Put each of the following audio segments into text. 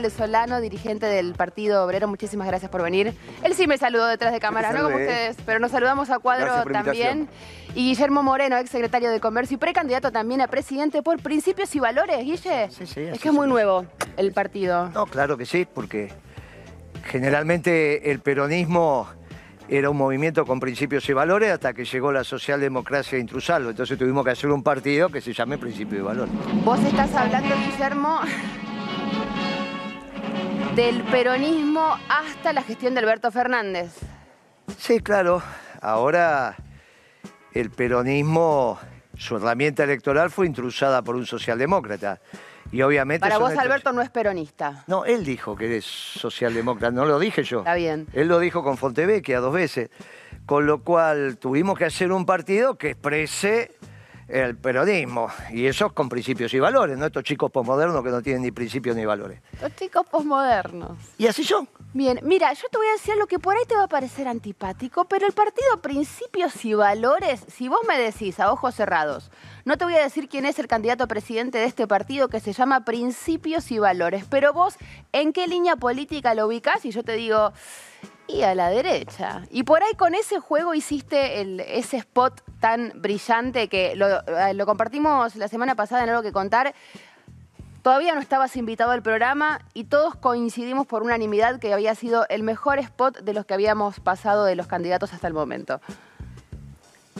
de Solano, dirigente del Partido Obrero, muchísimas gracias por venir. Él sí me saludó detrás de cámara, no como ustedes, pero nos saludamos a cuadro también. Y Guillermo Moreno, ex secretario de Comercio y precandidato también a presidente por principios y valores, Guille. Sí, sí. Es que es muy nuevo el partido. No, claro que sí, porque generalmente el peronismo era un movimiento con principios y valores hasta que llegó la socialdemocracia a intrusarlo. Entonces tuvimos que hacer un partido que se llame Principios y Valores. Vos estás hablando, Guillermo, del peronismo hasta la gestión de Alberto Fernández. Sí, claro. Ahora el peronismo, su herramienta electoral fue intrusada por un socialdemócrata. Y obviamente... Para vos, Alberto, no es peronista. No, él dijo que es socialdemócrata, no lo dije yo. Está bien. Él lo dijo con Fontevecchia dos veces. Con lo cual tuvimos que hacer un partido que exprese el peronismo. Y eso con principios y valores, ¿no? Estos chicos posmodernos que no tienen ni principios ni valores. Los chicos posmodernos. Y así son. Bien, mira, yo te voy a decir lo que por ahí te va a parecer antipático, pero el partido Principios y Valores, si vos me decís a ojos cerrados, no te voy a decir quién es el candidato a presidente de este partido que se llama Principios y Valores, pero vos, ¿en qué línea política lo ubicás? Y yo te digo, y a la derecha. Y por ahí con ese juego hiciste ese spot tan brillante que lo, eh, lo compartimos la semana pasada en algo que contar. Todavía no estabas invitado al programa y todos coincidimos por unanimidad que había sido el mejor spot de los que habíamos pasado de los candidatos hasta el momento.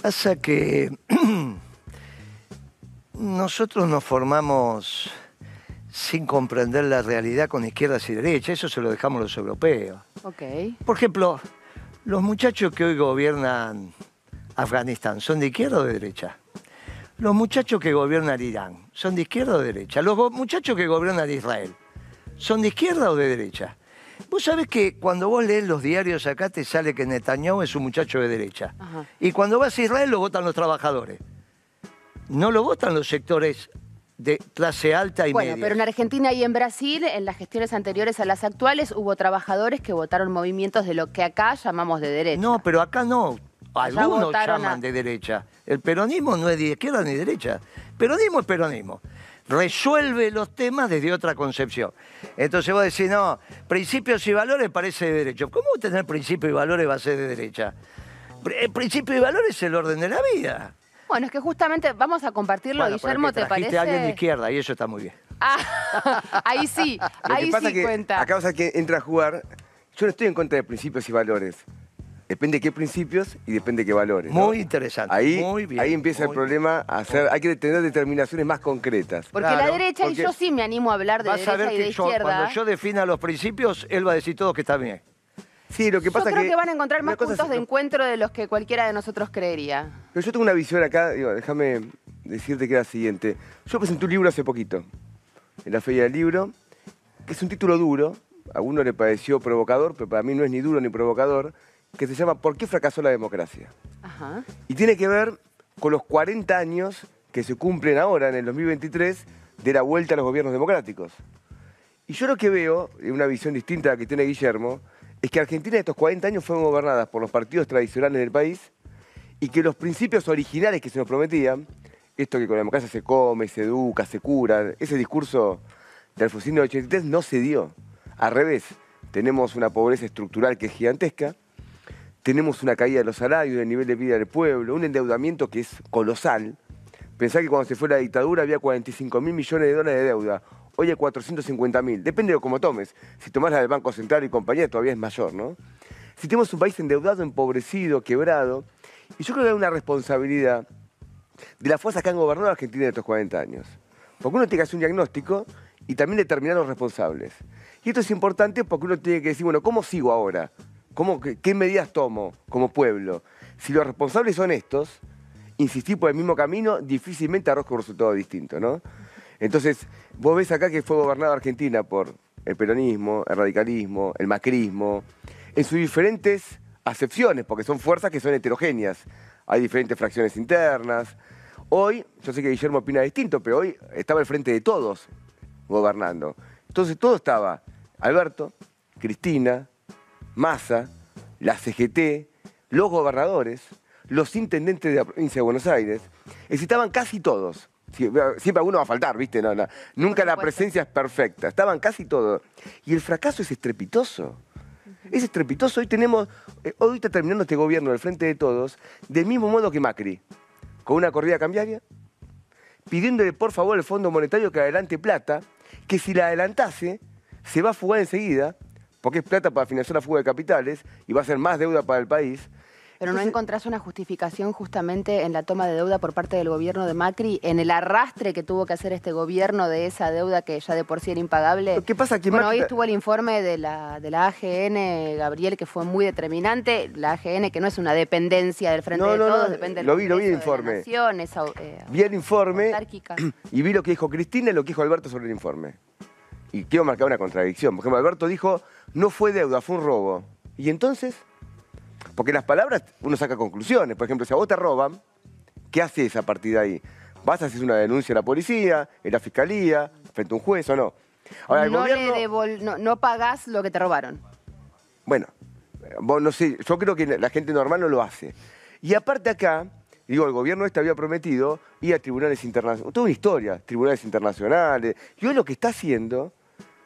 Pasa que nosotros nos formamos sin comprender la realidad con izquierdas y derechas, eso se lo dejamos los europeos. Ok. Por ejemplo, los muchachos que hoy gobiernan Afganistán, ¿son de izquierda o de derecha? Los muchachos que gobiernan Irán, ¿son de izquierda o de derecha? Los muchachos que gobiernan Israel, ¿son de izquierda o de derecha? Vos sabés que cuando vos lees los diarios acá te sale que Netanyahu es un muchacho de derecha. Y cuando vas a Israel lo votan los trabajadores. No lo votan los sectores de clase alta y bueno, pero en Argentina y en Brasil, en las gestiones anteriores a las actuales, hubo trabajadores que votaron movimientos de lo que acá llamamos de derecha. No, pero acá no. Algunos llaman de derecha. El peronismo no es de izquierda ni derecha. Peronismo es peronismo. Resuelve los temas desde otra concepción. Entonces vos decís, no, principios y valores parece de derecha. ¿Cómo tener principios y valores va a ser de derecha? El principio y valores es el orden de la vida. Bueno, es que justamente vamos a compartirlo, Guillermo, ¿te parece? a alguien de izquierda y eso está muy bien. Ah, ahí sí, ahí sí cuenta. Acá pasa que entra a jugar. Yo no estoy en contra de principios y valores. Depende de qué principios y depende de qué valores. Muy interesante. Ahí, muy bien, ahí empieza el problema. A hacer, hay que tener determinaciones más concretas. Porque la derecha, y yo sí me animo a hablar de derecha y de izquierda. Cuando yo defina los principios, él va a decir todo que está bien. Sí, lo que pasa yo creo que, van a encontrar más puntos de encuentro de los que cualquiera de nosotros creería. Pero yo tengo una visión acá, digo, déjame decirte que era la siguiente. Yo presenté un libro hace poquito, en la Feria del Libro, que es un título duro, a uno le pareció provocador, pero para mí no es ni duro ni provocador, que se llama ¿Por qué fracasó la democracia? Ajá. Y tiene que ver con los 40 años que se cumplen ahora, en el 2023, de la vuelta a los gobiernos democráticos. Y yo lo que veo, en una visión distinta a la que tiene Guillermo, es que Argentina de estos 40 años fueron gobernadas por los partidos tradicionales del país y que los principios originales que se nos prometían, esto que con la democracia se come, se educa, se cura, ese discurso del Alfonsín de 83 no se dio. Al revés, tenemos una pobreza estructural que es gigantesca, tenemos una caída de los salarios, del nivel de vida del pueblo, un endeudamiento que es colosal. Pensá que cuando se fue la dictadura había 45 mil millones de dólares de deuda hoy hay 450 mil. Depende de cómo tomes. Si tomás la del Banco Central y compañía, todavía es mayor, ¿no? Si tenemos un país endeudado, empobrecido, quebrado, y yo creo que hay una responsabilidad de las fuerzas que han gobernado a Argentina en estos 40 años. Porque uno tiene que hacer un diagnóstico y también determinar los responsables. Y esto es importante porque uno tiene que decir, bueno, ¿cómo sigo ahora? ¿Cómo, qué, medidas tomo como pueblo? Si los responsables son estos, insistir por el mismo camino, difícilmente arroja un resultado distinto, ¿no? Entonces, vos ves acá que fue gobernada Argentina por el peronismo, el radicalismo, el macrismo, en sus diferentes acepciones, porque son fuerzas que son heterogéneas. Hay diferentes fracciones internas. Hoy, yo sé que Guillermo opina distinto, pero hoy estaba al frente de todos gobernando. Entonces todo estaba Alberto, Cristina, Massa, la CGT, los gobernadores, los intendentes de la provincia de Buenos Aires, estaban casi todos Siempre alguno va a faltar, ¿viste? No, no. Nunca la presencia es perfecta. Estaban casi todos. Y el fracaso es estrepitoso. Es estrepitoso. Hoy tenemos, eh, hoy está terminando este gobierno del frente de todos, del mismo modo que Macri, con una corrida cambiaria, pidiéndole por favor al Fondo Monetario que adelante plata, que si la adelantase, se va a fugar enseguida, porque es plata para financiar la fuga de capitales y va a ser más deuda para el país. Pero no encontrás una justificación justamente en la toma de deuda por parte del gobierno de Macri, en el arrastre que tuvo que hacer este gobierno de esa deuda que ya de por sí era impagable. ¿Qué pasa? Que bueno, hoy estuvo el informe de la, de la AGN, Gabriel, que fue muy determinante. La AGN, que no es una dependencia del Frente de Todos, depende lo vi, lo vi el informe. Eh, vi el informe y vi lo que dijo Cristina y lo que dijo Alberto sobre el informe. Y quiero marcar una contradicción. Por ejemplo, Alberto dijo, no fue deuda, fue un robo. ¿Y entonces? Porque las palabras uno saca conclusiones. Por ejemplo, si a vos te roban, ¿qué haces a partir de ahí? ¿Vas a hacer una denuncia a la policía, en la fiscalía, frente a un juez o no? no, no, pagás lo que te robaron. Bueno, vos no sé, yo creo que la gente normal no lo hace. Y aparte acá, digo, el gobierno este había prometido ir a tribunales internacionales, toda una historia, tribunales internacionales. Y hoy lo que está haciendo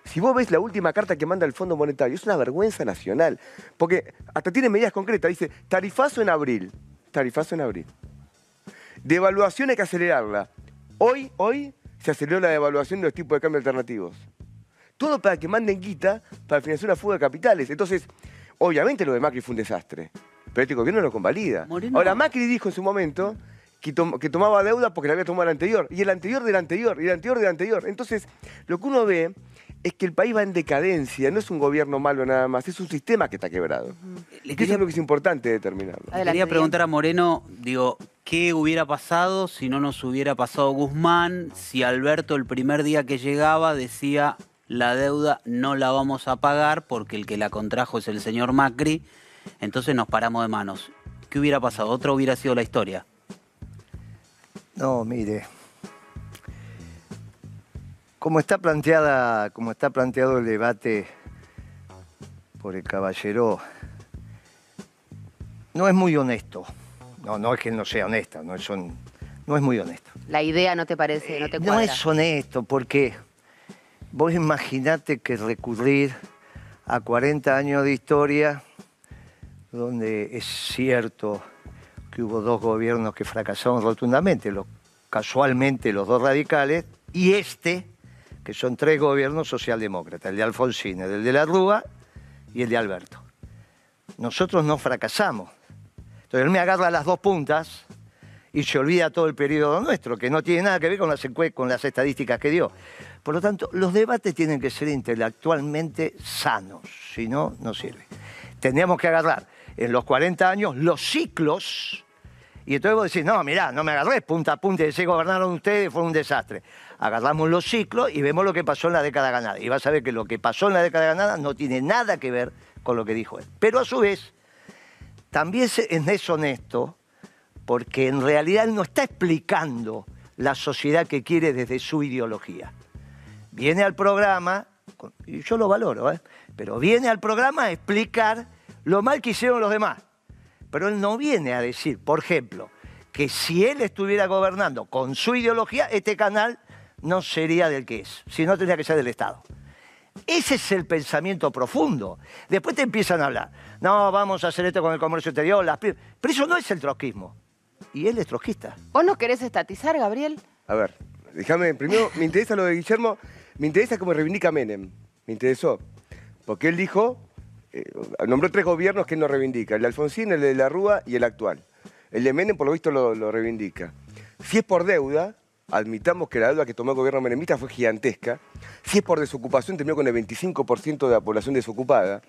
si vos ves la última carta que manda el Fondo Monetario, es una vergüenza nacional. Porque hasta tiene medidas concretas. Dice, tarifazo en abril. Tarifazo en abril. Devaluación hay que acelerarla. Hoy, hoy, se aceleró la devaluación de los tipos de cambio alternativos. Todo para que manden guita para financiar una fuga de capitales. Entonces, obviamente lo de Macri fue un desastre. Pero este gobierno lo convalida. Ahora, Macri dijo en su momento que, que, tomaba deuda porque la había tomado el anterior. Y el anterior del anterior, y el anterior del anterior. Entonces, lo que uno ve es que el país va en decadencia, no es un gobierno malo nada más, es un sistema que está quebrado. Eso es lo que es importante determinarlo. Le quería preguntar a Moreno, digo, ¿qué hubiera pasado si no nos hubiera pasado Guzmán, si Alberto el primer día que llegaba decía la deuda no la vamos a pagar porque el que la contrajo es el señor Macri, entonces nos paramos de manos. ¿Qué hubiera pasado? ¿Otra hubiera sido la historia? No, mire, como está planteada, como está planteado el debate por el caballero, no es muy honesto. No, no es que no sea honesta, no es, no es muy honesto. La idea no te parece, no te cuadra. No es honesto, porque vos imaginate que recurrir a 40 años de historia, donde es cierto que hubo dos gobiernos que fracasaron rotundamente, los, casualmente los dos radicales, y este, que son tres gobiernos socialdemócratas, el de Alfonsín, el de la Rúa y el de Alberto. Nosotros no fracasamos. Entonces él me agarra las dos puntas y se olvida todo el periodo nuestro, que no tiene nada que ver con las, con las estadísticas que dio. Por lo tanto, los debates tienen que ser intelectualmente sanos, si no, no sirve. Tendríamos que agarrar en los 40 años los ciclos y entonces vos decís, no, mirá, no me agarré punta a punta, se gobernaron ustedes, fue un desastre. Agarramos los ciclos y vemos lo que pasó en la década ganada. Y vas a ver que lo que pasó en la década ganada no tiene nada que ver con lo que dijo él. Pero a su vez, también es deshonesto porque en realidad él no está explicando la sociedad que quiere desde su ideología. Viene al programa, y yo lo valoro, ¿eh? pero viene al programa a explicar lo mal que hicieron los demás. Pero él no viene a decir, por ejemplo, que si él estuviera gobernando con su ideología, este canal no sería del que es, sino tendría que ser del Estado. Ese es el pensamiento profundo. Después te empiezan a hablar, no, vamos a hacer esto con el comercio exterior, las pero eso no es el trotskismo. Y él es trotskista. ¿Vos no querés estatizar, Gabriel? A ver, déjame, primero, me interesa lo de Guillermo, me interesa cómo reivindica Menem, me interesó. Porque él dijo, eh, nombró tres gobiernos que él no reivindica, el de Alfonsín, el de la Rúa y el actual. El de Menem, por lo visto, lo, reivindica. Si es por deuda, admitamos que la deuda que tomó el gobierno menemista fue gigantesca. Si es por desocupación, terminó con el 25% de la población desocupada.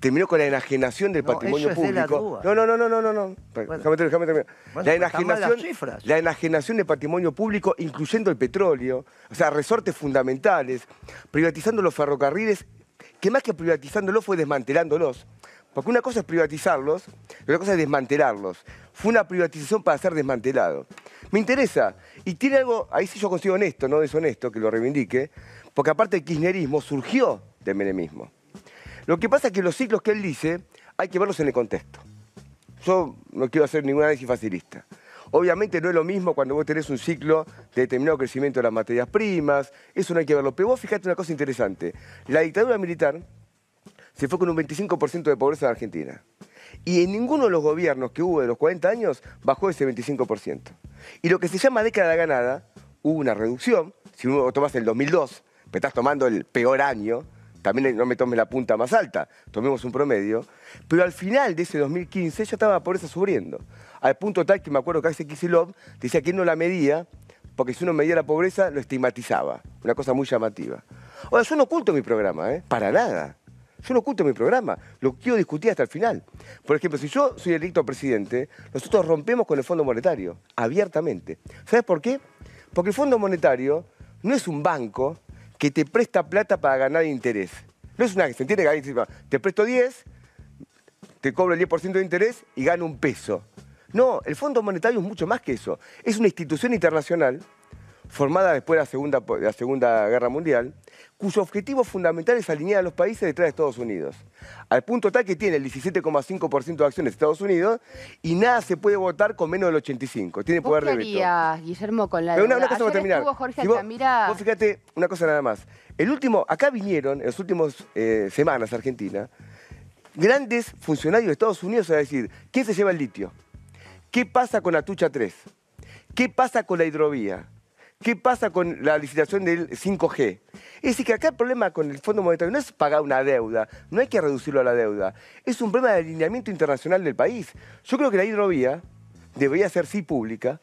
Terminó con la enajenación del patrimonio público. no, no, no, no, no, no, no. déjame, terminar. la, enajenación, la enajenación del patrimonio público, incluyendo el petróleo, o sea, resortes fundamentales, privatizando los ferrocarriles que más que privatizándolos fue desmantelándolos. Porque una cosa es privatizarlos, y otra cosa es desmantelarlos. Fue una privatización para ser desmantelado. Me interesa, y tiene algo, ahí sí yo consigo honesto, no deshonesto, que lo reivindique, porque aparte el kirchnerismo surgió del menemismo. Lo que pasa es que los ciclos que él dice hay que verlos en el contexto. Yo no quiero hacer ningún análisis facilista. Obviamente no es lo mismo cuando vos tenés un ciclo de determinado crecimiento de las materias primas, eso no hay que verlo. Pero vos fijate una cosa interesante, la dictadura militar se fue con un 25% de pobreza en Argentina. Y en ninguno de los gobiernos que hubo de los 40 años bajó ese 25%. Y lo que se llama década ganada, hubo una reducción. Si uno tomas el 2002, me estás tomando el peor año, también no me tomes la punta más alta, tomemos un promedio. Pero al final de ese 2015 ya estaba la pobreza subiendo. Al punto tal que me acuerdo que Axel Kicillof decía que él no la medía, porque si uno medía la pobreza lo estigmatizaba. Una cosa muy llamativa. Ahora, yo no oculto mi programa, ¿eh? Para nada. Yo no oculto mi programa, lo quiero discutir hasta el final. Por ejemplo, si yo soy electo presidente, nosotros rompemos con el Fondo Monetario, abiertamente. ¿Sabes por qué? Porque el Fondo Monetario no es un banco que te presta plata para ganar interés. No es una, ¿se entiende? Que te presto 10, te cobro el 10% de interés y gano un peso. No, el Fondo Monetario es mucho más que eso. Es una institución internacional formada después de la Segunda, de la segunda Guerra Mundial, cuyo objetivo fundamental es alinear a los países detrás de Estados Unidos. Al punto tal que tiene el 17,5% de acciones de Estados Unidos y nada se puede votar con menos del 85%. Tiene poder de veto. Guillermo, con la Pero una, una cosa para terminar. Jorge Si vos, vos fíjate una cosa nada más. El último, acá vinieron en las últimas eh, semanas Argentina grandes funcionarios de Estados Unidos a decir, ¿quién se lleva el litio? ¿Qué pasa con la Tucha 3? ¿Qué pasa con la hidrovía? ¿Qué pasa con la licitación del 5G? Es decir, que acá el problema con el Fondo Monetario no es pagar una deuda, no hay que reducirlo a la deuda, es un problema de alineamiento internacional del país. Yo creo que la hidrovía debería ser sí pública,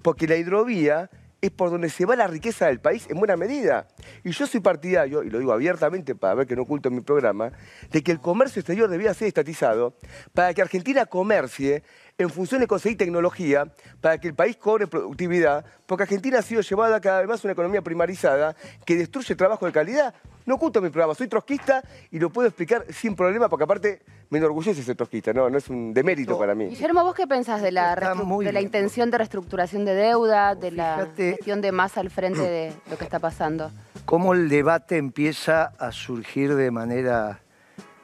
porque la hidrovía es por donde se va la riqueza del país en buena medida. Y yo soy partidario, y lo digo abiertamente para ver que no oculto en mi programa, de que el comercio exterior debía ser estatizado para que Argentina comercie en función de conseguir tecnología, para que el país cobre productividad, porque Argentina ha sido llevada cada vez más a una economía primarizada que destruye trabajo de calidad. No oculto mi programa, soy trotskista y lo puedo explicar sin problema, porque aparte me enorgullece ser trotskista, no, no es un demérito para mí. Guillermo, ¿vos qué pensás de la, de la intención de reestructuración de deuda, de la gestión de más al frente de lo que está pasando? cómo el debate empieza a surgir de manera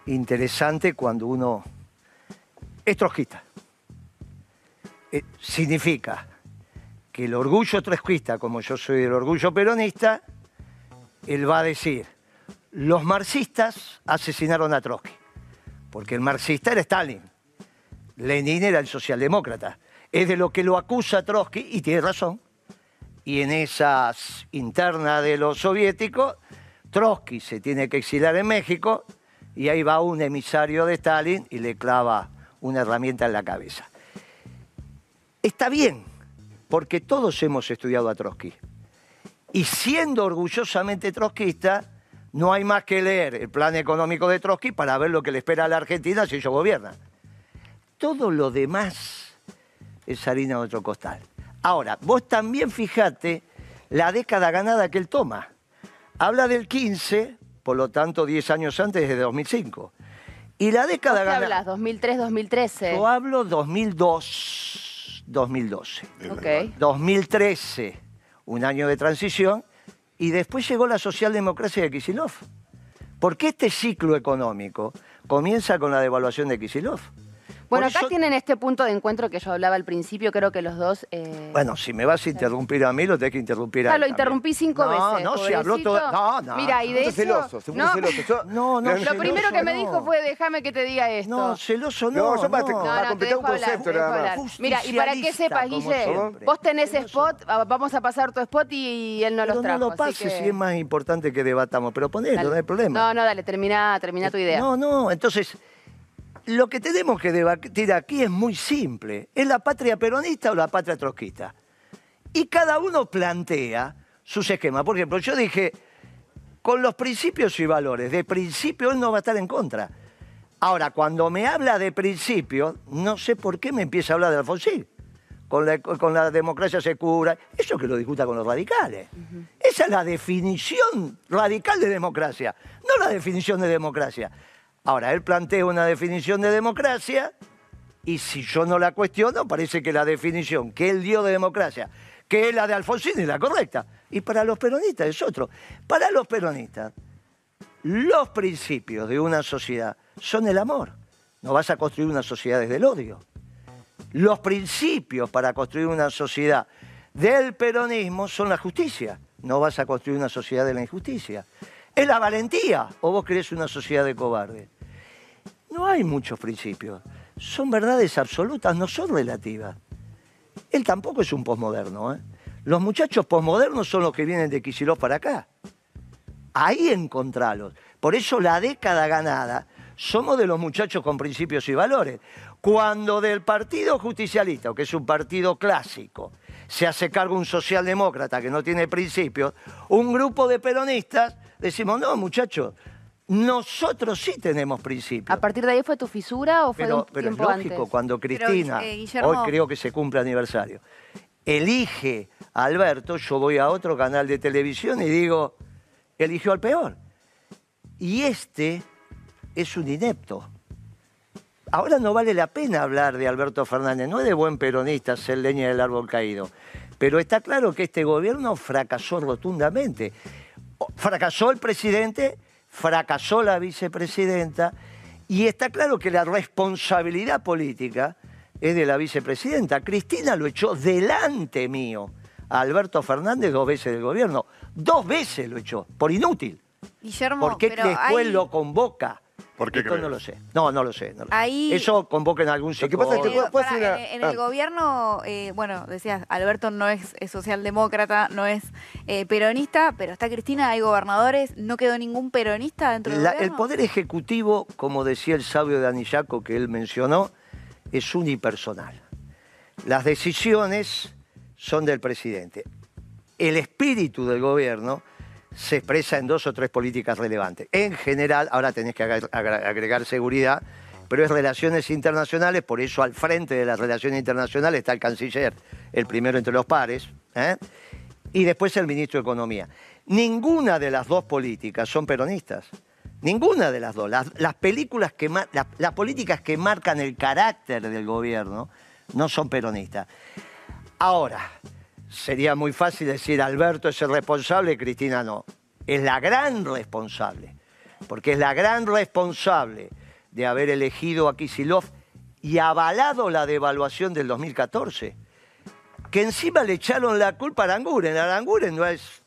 interesante cuando uno es trotskista. Eh, significa que el orgullo trotskista, como yo soy el orgullo peronista, él va a decir, los marxistas asesinaron a Trotsky, porque el marxista era Stalin, Lenin era el socialdemócrata. Es de lo que lo acusa Trotsky, y tiene razón, y en esas internas de los soviéticos, Trotsky se tiene que exilar en México y ahí va un emisario de Stalin y le clava una herramienta en la cabeza. Está bien, porque todos hemos estudiado a Trotsky. Y siendo orgullosamente trotskista, no hay más que leer el plan económico de Trotsky para ver lo que le espera a la Argentina si ellos gobiernan. Todo lo demás es harina de otro costal. Ahora, vos también fijate la década ganada que él toma. Habla del 15, por lo tanto 10 años antes de 2005. Y la ¿Vos década qué ganada... hablas? ¿2003-2013? Yo hablo 2002, 2012. Ok. 2013, un año de transición, y después llegó la socialdemocracia de Kisilov. Porque este ciclo económico comienza con la devaluación de Kisilov. Bueno, acá eso- tienen este punto de encuentro que yo hablaba al principio, creo que los dos... eh, Bueno, si me vas a interrumpir a mí, lo tenés que interrumpir a Ya él lo interrumpí cinco no, veces. No, se habló todo. No, no. Mira, y de hecho... celoso, se no, celoso. Yo- No, no, Lo celoso primero que me no. dijo fue, déjame que te diga esto. No, celoso no. No, yo para- no. No, para no, te completar un concepto te nada más. Mira, y para que sepas, Guille, vos tenés spot, ah, vamos a pasar tu spot y él no Pero los trajo. no lo pases que- si es más importante que debatamos. Pero ponelo, no hay problema. No, no, dale, termina, termina tu idea. No, no, entonces, lo que tenemos que debatir aquí es muy simple. ¿Es la patria peronista o la patria trotskista? Y cada uno plantea sus esquemas. Por ejemplo, yo dije, con los principios y valores, de principio él no va a estar en contra. Ahora, cuando me habla de principios, no sé por qué me empieza a hablar de Alfonsín. Con la, con la democracia se cura. Eso que lo discuta con los radicales. Esa es la definición radical de democracia, no la definición de democracia. Ahora, él plantea una definición de democracia y si yo no la cuestiono, parece que la definición que él dio de democracia, que es la de Alfonsín, es la correcta. Y para los peronistas es otro. Para los peronistas, los principios de una sociedad son el amor. No vas a construir una sociedad desde el odio. Los principios para construir una sociedad del peronismo son la justicia. No vas a construir una sociedad de la injusticia. Es la valentía o vos querés una sociedad de cobardes. No hay muchos principios. Son verdades absolutas, no son relativas. Él tampoco es un posmoderno. ¿eh? Los muchachos posmodernos son los que vienen de Kicillof para acá. Ahí encontralos. Por eso la década ganada somos de los muchachos con principios y valores. Cuando del Partido Justicialista, que es un partido clásico, se hace cargo un socialdemócrata que no tiene principios, un grupo de peronistas decimos, no, muchachos, nosotros sí tenemos principios. ¿A partir de ahí fue tu fisura o fue pero, de un pero es lógico, antes? cuando Cristina, eh, Guillermo- hoy creo que se cumple aniversario, elige a Alberto, yo voy a otro canal de televisión y digo, eligió al peor. Y este es un inepto. Ahora no vale la pena hablar de Alberto Fernández, no es de buen peronista ser leña del árbol caído, pero está claro que este gobierno fracasó rotundamente. Fracasó el presidente, fracasó la vicepresidenta, y está claro que la responsabilidad política es de la vicepresidenta. Cristina lo echó delante mío a Alberto Fernández dos veces del gobierno. Dos veces lo echó, por inútil. Guillermo, ¿Por qué pero después hay- lo convoca? ¿Por qué Esto no lo sé. No, no lo sé. no lo sé. Ahí- Eso convoca en algún Lo que pasa es que Digo, puede- puede pará, ser una- en, en el ah. gobierno, eh, bueno, decías, Alberto no es, es socialdemócrata, no es eh, peronista, pero está Cristina, hay gobernadores, no quedó ningún peronista dentro del La- el gobierno. poder ejecutivo, como decía el sabio de Anillaco que él mencionó, es unipersonal. Las decisiones son del presidente. El espíritu del gobierno se expresa en dos o tres políticas relevantes. En general, ahora tenés que agregar seguridad, pero es relaciones internacionales, por eso al frente de las relaciones internacionales está el canciller, el primero entre los pares, ¿eh? y después el ministro de Economía. Ninguna de las dos políticas son peronistas. Ninguna de las dos. Las, las películas que las políticas que marcan el carácter del gobierno no son peronistas. Ahora, sería muy fácil decir Alberto es el responsable, Cristina no. Es la gran responsable. Porque es la gran responsable de haber elegido a Kisilov y avalado la devaluación del 2014. Que encima le echaron la culpa a Aranguren. Aranguren no es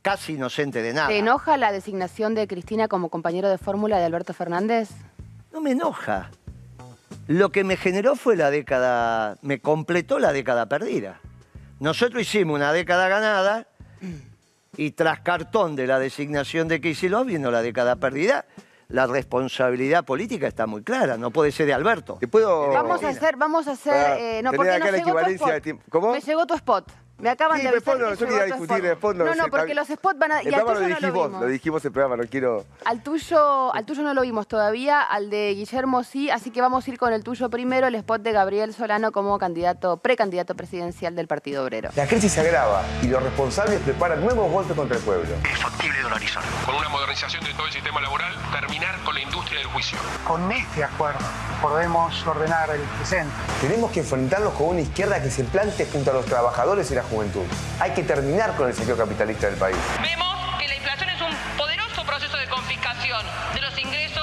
casi inocente de nada. ¿Te enoja la designación de Cristina como compañero de fórmula de Alberto Fernández? No me enoja. Lo que me generó fue la década, me completó la década perdida. Nosotros hicimos una década ganada y tras cartón de la designación de Kicillof vino la década perdida. La responsabilidad política está muy clara, no puede ser de Alberto. ¿Te puedo...? Vamos a hacer, vamos a hacer, eh, no, porque acá nos la llegó tu equivalencia spot. de tiempo. ¿Cómo? Me llegó tu spot. Me acaban Sí, de avisar no, que yo no llegó iba a tu discutir, después no no, no, porque los spots van a... Y El al programa lo tuyo no dijiste lo vos, vimos. lo dijimos el programa, no quiero... Al tuyo, al tuyo no lo vimos todavía, al de Guillermo sí, así que vamos a ir con el tuyo primero, el spot de Gabriel Solano como candidato, precandidato presidencial del Partido Obrero. La crisis se agrava y los responsables preparan nuevos golpes contra el pueblo. es factible dolarizar. con una modernización de todo el sistema laboral, terminar con la industria del juicio. Con este acuerdo podemos ordenar el presente. Tenemos que enfrentarnos con una izquierda que se plante junto a los trabajadores y la juventud. Hay que terminar con el saqueo capitalista del país. Vemos que la inflación es un poderoso proceso de confiscación de los ingresos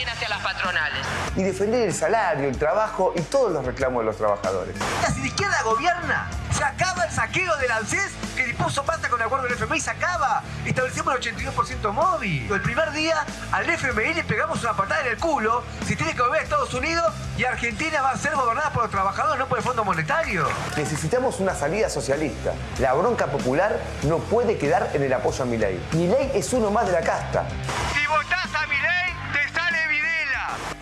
también hacia las patronales. Y defender el salario, el trabajo y todos los reclamos de los trabajadores. Si la izquierda gobierna, se acaba el saqueo del ANSES que dispuso Pata con el acuerdo del FMI, se acaba. Establecimos el 82% móvil. El primer día al FMI le pegamos una patada en el culo si tiene que volver a Estados Unidos y Argentina va a ser gobernada por los trabajadores, no por el Fondo Monetario. Necesitamos una salida socialista. La bronca popular no puede quedar en el apoyo a mi ley. Mi ley es uno más de la casta. Si votás a mi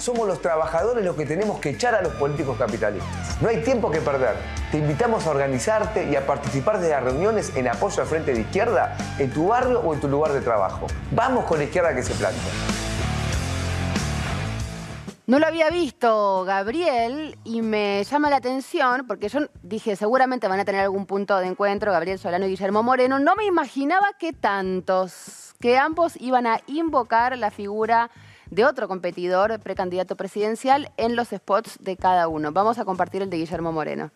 Somos los trabajadores los que tenemos que echar a los políticos capitalistas. No hay tiempo que perder. Te invitamos a organizarte y a participar de las reuniones en apoyo al Frente de Izquierda en tu barrio o en tu lugar de trabajo. Vamos con la izquierda que se planta. No lo había visto Gabriel y me llama la atención porque yo dije seguramente van a tener algún punto de encuentro Gabriel Solano y Guillermo Moreno. No me imaginaba que tantos, que ambos iban a invocar la figura de otro competidor precandidato presidencial en los spots de cada uno. Vamos a compartir el de Guillermo Moreno.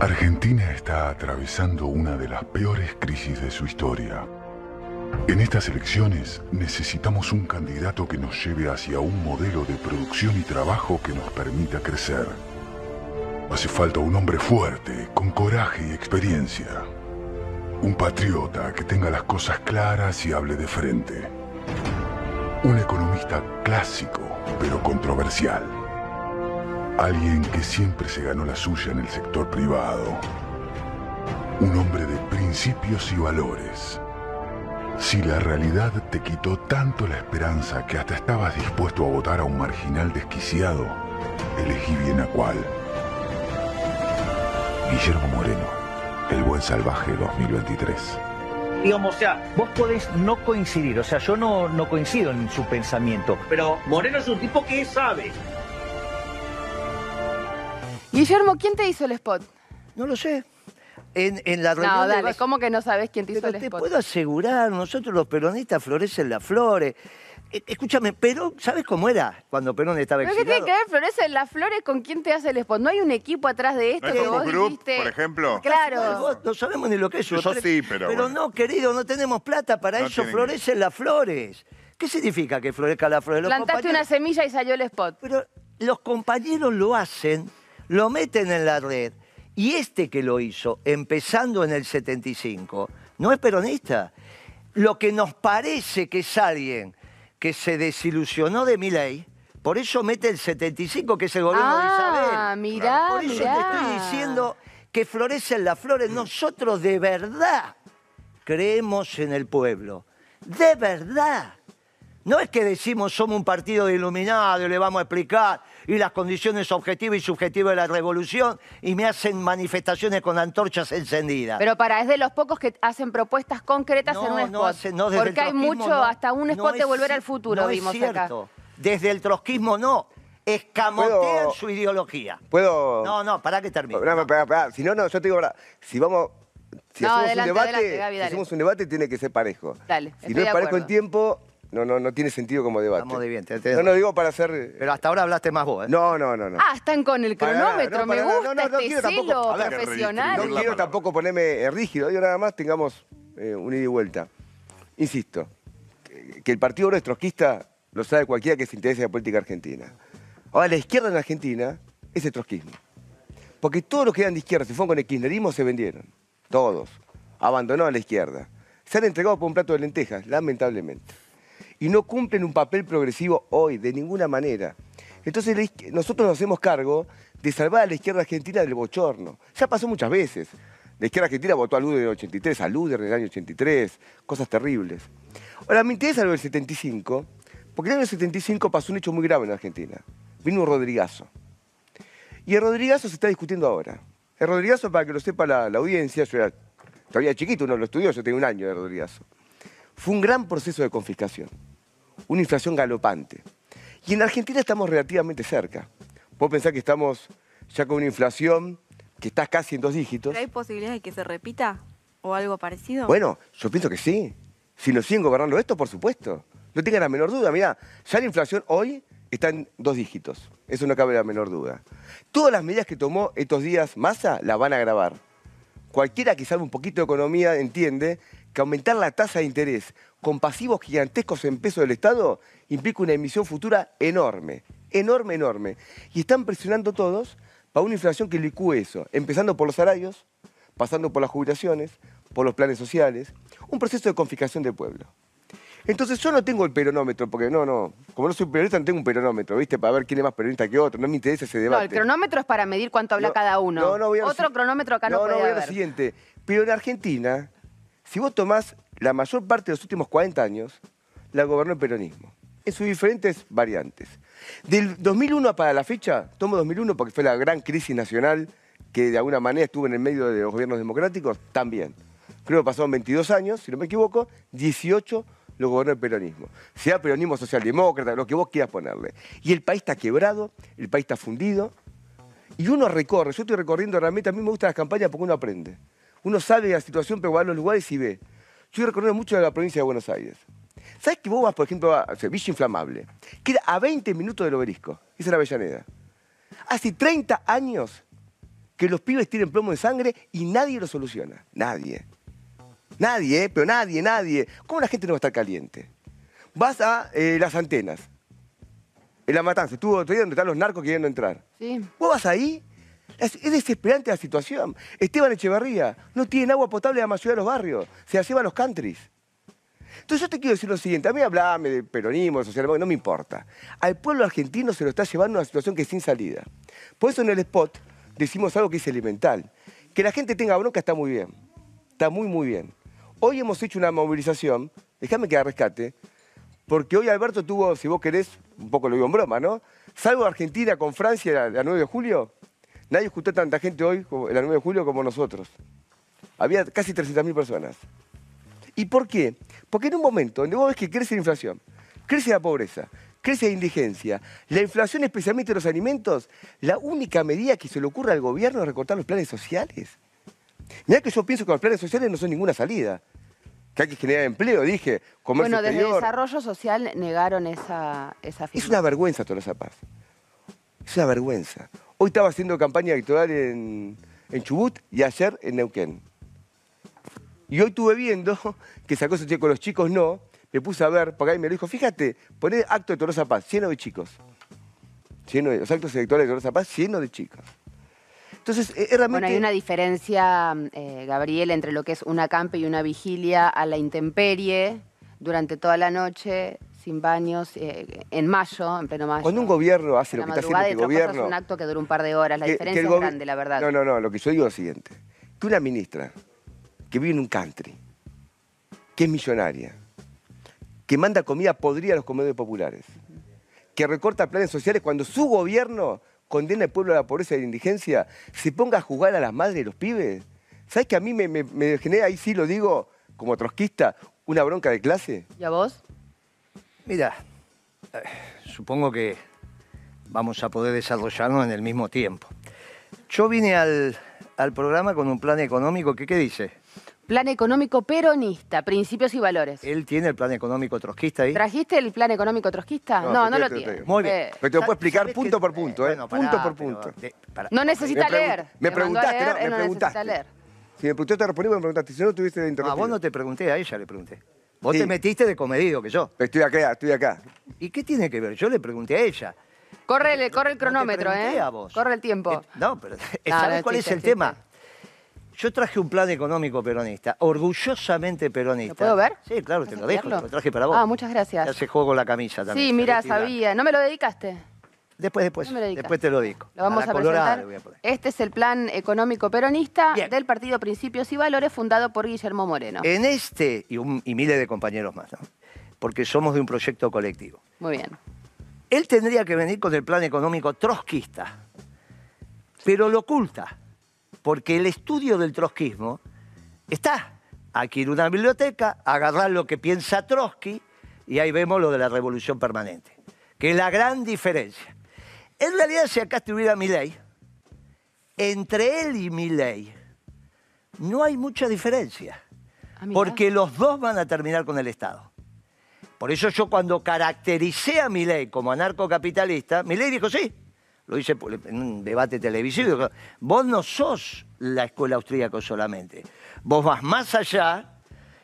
Argentina está atravesando una de las peores crisis de su historia. En estas elecciones necesitamos un candidato que nos lleve hacia un modelo de producción y trabajo que nos permita crecer. Hace falta un hombre fuerte, con coraje y experiencia. Un patriota que tenga las cosas claras y hable de frente. Un economista clásico, pero controversial. Alguien que siempre se ganó la suya en el sector privado. Un hombre de principios y valores. Si la realidad te quitó tanto la esperanza que hasta estabas dispuesto a votar a un marginal desquiciado, elegí bien a cuál. Guillermo Moreno, El Buen Salvaje 2023. Digamos, o sea, vos podés no coincidir, o sea, yo no, no coincido en su pensamiento, pero Moreno es un tipo que sabe. Guillermo, ¿quién te hizo el spot? No lo sé. En, en la reunión No, de dale, ¿cómo que no sabes quién te hizo Pero el te spot? puedo asegurar, nosotros los peronistas florecen las flores. Eh, Escúchame, Perón, ¿sabes cómo era cuando Perón estaba ¿Pero qué tiene exiliado? que ver Florecen las flores con quién te hace el spot? No hay un equipo atrás de esto ¿No que vos Focus Group, dijiste. por ejemplo? Claro. Vos No sabemos ni lo que es. Yo tres- sí, pero bueno. no, querido, no tenemos plata para No eso. Florecen las flores. ¿Qué significa que florezca las flores? Los Plantaste una semilla y salió el spot. Pero los compañeros lo hacen, lo meten en la red. Y este que lo hizo, empezando en el 75, no es peronista. Lo que nos parece que es alguien que se desilusionó de mi ley, por eso mete el 75, que es el gobierno de Ah, Isabel. mirá, Por eso mirá. te estoy diciendo que florecen las flores. Nosotros de verdad creemos en el pueblo. De verdad. No es que decimos somos un partido de iluminado y le vamos a explicar y las condiciones objetivas y subjetivas de la revolución y me hacen manifestaciones con antorchas encendidas. Pero para, es de los pocos que hacen propuestas concretas No, en un spot. no hace- no, desde el Porque hay mucho, no. hasta un No spot de es volver al futuro no es vimos acá. cierto. Desde el trotskismo no. Escamotean ¿Puedo- su ideología. ¿Puedo...? No, no, para que termine. No, no. Si no, no, yo te digo, ahora, si vamos... Si No, hacemos adelante, un debate, adelante, Gaby, si hacemos un debate tiene que ser parejo. Dale, Si no es parejo acuerdo. en tiempo, no, no, no tiene sentido como debate. Estamos de bien, te- te- No, no digo para hacer... Pero hasta ahora hablaste más vos, ¿eh? No, no, no, no. Ah, están con el Para nada, cronómetro. no, Me para nada. gusta No, no, no este quiero tampoco- celo a ver, profesional. No la quiero palabra. tampoco ponerme eh, rígido, digo nada más tengamos eh, un ida y vuelta. Insisto, que, que el partido Obrero es trotskista lo sabe cualquiera que se interese en la política argentina. Ahora, la izquierda en Argentina es el trotskismo. Porque todos los que eran de izquierda, se fueron con el kirchnerismo, se vendieron. Todos. Abandonó a la izquierda. Se han entregado por un plato de lentejas, lamentablemente. Y no cumplen un papel progresivo hoy, de ninguna manera. Entonces nosotros nos hacemos cargo de salvar a la izquierda argentina del bochorno. Ya pasó muchas veces. La izquierda argentina votó a Luder en el 83, a Luder en el año 83, cosas terribles. Ahora, me interesa lo del 75, porque en el año 75 pasó un hecho muy grave en Argentina. Vino un Rodrigazo. Y el Rodrigazo se está discutiendo ahora. El Rodrigazo, para que lo sepa la, la audiencia, yo era todavía chiquito, uno lo estudió, yo tenía un año de Rodrigazo. Fue un gran proceso de confiscación, una inflación galopante. Y en Argentina estamos relativamente cerca. Vos pensás que estamos ya con una inflación que está casi en dos dígitos. ¿Pero hay posibilidades de que se repita o algo parecido? Bueno, yo pienso que sí. Si nos siguen gobernando esto, por supuesto. No tengan la menor duda. Mira, ya la inflación hoy está en dos dígitos. Eso no cabe la menor duda. Todas las medidas que tomó estos días Massa las van a agravar. Cualquiera que sabe un poquito de economía entiende que aumentar la tasa de interés con pasivos gigantescos en peso del Estado implica una emisión futura enorme, enorme, enorme. Y están presionando todos para una inflación que licúe eso, empezando por los salarios, pasando por las jubilaciones, por los planes sociales, un proceso de confiscación del pueblo. Entonces yo no tengo el peronómetro, porque no, no, como no soy peronista no tengo un peronómetro, ¿viste? Para ver quién es más peronista que otro, no me interesa ese No, debate. el cronómetro es para medir cuánto habla No, cada uno. no, no, voy a Otro si- cronómetro acá no, no, puede voy a lo siguiente. Pero en Argentina, si vos tomás la mayor parte de los últimos 40 años, la gobernó el peronismo, en sus diferentes variantes. Del 2001 para la fecha, tomo 2001 porque fue la gran crisis nacional que de alguna manera estuvo en el medio de los gobiernos democráticos, también. Creo que pasaron 22 años, si no me equivoco, 18 lo gobernó el peronismo. Sea peronismo socialdemócrata, lo que vos quieras ponerle. Y el país está quebrado, el país está fundido, y uno recorre, yo estoy recorriendo realmente, a mí me gustan las campañas porque uno aprende. Uno sabe de la situación, pero va a los lugares y ve. Yo he recorrido mucho de la provincia de Buenos Aires. ¿Sabes que vos vas, por ejemplo, a o sea, Villa Inflamable? Queda a 20 minutos del obelisco. Esa es la Avellaneda. Hace 30 años que los pibes tienen plomo en sangre y nadie lo soluciona. Nadie. Nadie, ¿eh? Pero nadie, nadie. ¿Cómo la gente no va a estar caliente? Vas a eh, las antenas. En la matanza. Estuvo otro día donde están los narcos queriendo entrar. Sí. Vos vas ahí. Es, es desesperante la situación. Esteban Echeverría. No tienen agua potable en la mayoría de los barrios. Se la llevan los countries. Entonces yo te quiero decir lo siguiente, a mí hablame de peronismo, socialismo, no me importa. Al pueblo argentino se lo está llevando a una situación que es sin salida. Por eso en el spot decimos algo que es elemental. Que la gente tenga bronca está muy bien. Está muy, muy bien. Hoy hemos hecho una movilización, déjame que la rescate, porque hoy Alberto tuvo, si vos querés, un poco lo digo en broma, ¿no? Salvo Argentina con Francia la 9 de julio, nadie juntó tanta gente hoy, la 9 de julio, como nosotros. Había casi 300.000 personas. ¿Y por qué? Porque en un momento donde vos ves que crece la inflación, crece la pobreza, crece la indigencia, la inflación especialmente de los alimentos, la única medida que se le ocurre al gobierno es recortar los planes sociales. Mirá que yo pienso que los planes sociales no son ninguna salida. Que hay que generar empleo, dije, comercio Bueno, desde exterior. Desarrollo Social negaron esa, esa Es una vergüenza Tolosa Paz. Es una vergüenza. Hoy estaba haciendo campaña electoral en, en Chubut y ayer en Neuquén. Y hoy estuve viendo que sacó ese chico, los chicos no. Me puse a ver, porque ahí me lo dijo, fíjate, poné acto de Tolosa Paz, lleno de chicos. Lleno de, los actos electorales de Tolosa Paz, lleno de chicos. Entonces, eh, es realmente... Bueno, hay una diferencia, eh, Gabriel, entre lo que es una campe y una vigilia a la intemperie durante toda la noche, sin baños, eh, en mayo, en pleno mayo. Cuando un gobierno hace lo que está y haciendo este cosa es gobierno... un acto que dura un par de horas. La que- diferencia que el es grande, la verdad. No, no, no, lo que yo digo es lo siguiente. Que una ministra que vive en un country, que es millonaria, que manda comida podrida a los comedores populares, que recorta planes sociales cuando su gobierno condena al pueblo a la pobreza y a la indigencia, se ponga a jugar a las madres de los pibes. ¿Sabes que a mí me, me- me genera, ahí sí lo digo como trotskista, una bronca de clase? ¿Y a vos? Mira, eh, supongo que vamos a poder desarrollarnos en el mismo tiempo. Yo vine al, al programa con un plan económico que, ¿qué dice? Plan económico peronista, principios y valores. Él tiene el plan económico trotskista ahí. ¿Trajiste el plan económico trosquista? No, no, lo tiene. Muy bien. Eh, Pero te lo puedo explicar ¿Sabés punto por punto, ¿eh? Bueno, punto por pero punto. de- no necesita Me leer. me a preguntaste, leer, no, me no necesita preguntaste. leer. Si me preguntaste, te respondí, me preguntaste. Si no, tuviste No, a interrumpido. vos no te pregunté, a ella le pregunté. Vos Sí. te metiste de comedido que yo. Estoy acá, estoy acá. ¿Y qué tiene que ver? Yo le pregunté a ella. Corre el, corre el No te cronómetro, ¿eh? a vos. Corre el tiempo. Eh, No, pero No, ¿sabes no, cuál chiste, es el chiste. tema? Yo traje un plan económico peronista, orgullosamente peronista. ¿Lo puedo ver? Sí, claro, te ¿Vas lo dejo, te lo traje para vos. Ah, muchas Te gracias. hace juego la camisa también. Sí, mira, sabía. ¿No me lo dedicaste? Después, después, No después te lo digo. Lo vamos a, presentar. a poner. Este es el plan económico peronista Bien. del partido Principios y Valores fundado por Guillermo Moreno. En este, y, un- y miles de compañeros más, ¿no? porque somos de un proyecto colectivo. Muy bien. Él tendría que venir con el plan económico trotskista, pero lo oculta, porque el estudio del trotskismo está. Hay que ir a una biblioteca, agarrar lo que piensa Trotsky, y ahí vemos lo de la revolución permanente, que es la gran diferencia. En realidad, si acá estuviera Milley, entre él y Milley no hay mucha diferencia, Ah, porque los dos van a terminar con el Estado. Por eso yo cuando caractericé a Milei como anarcocapitalista, Milei dijo sí. Lo hice en un debate televisivo. dijo, Vos no sos la escuela austríaca solamente. Vos vas más allá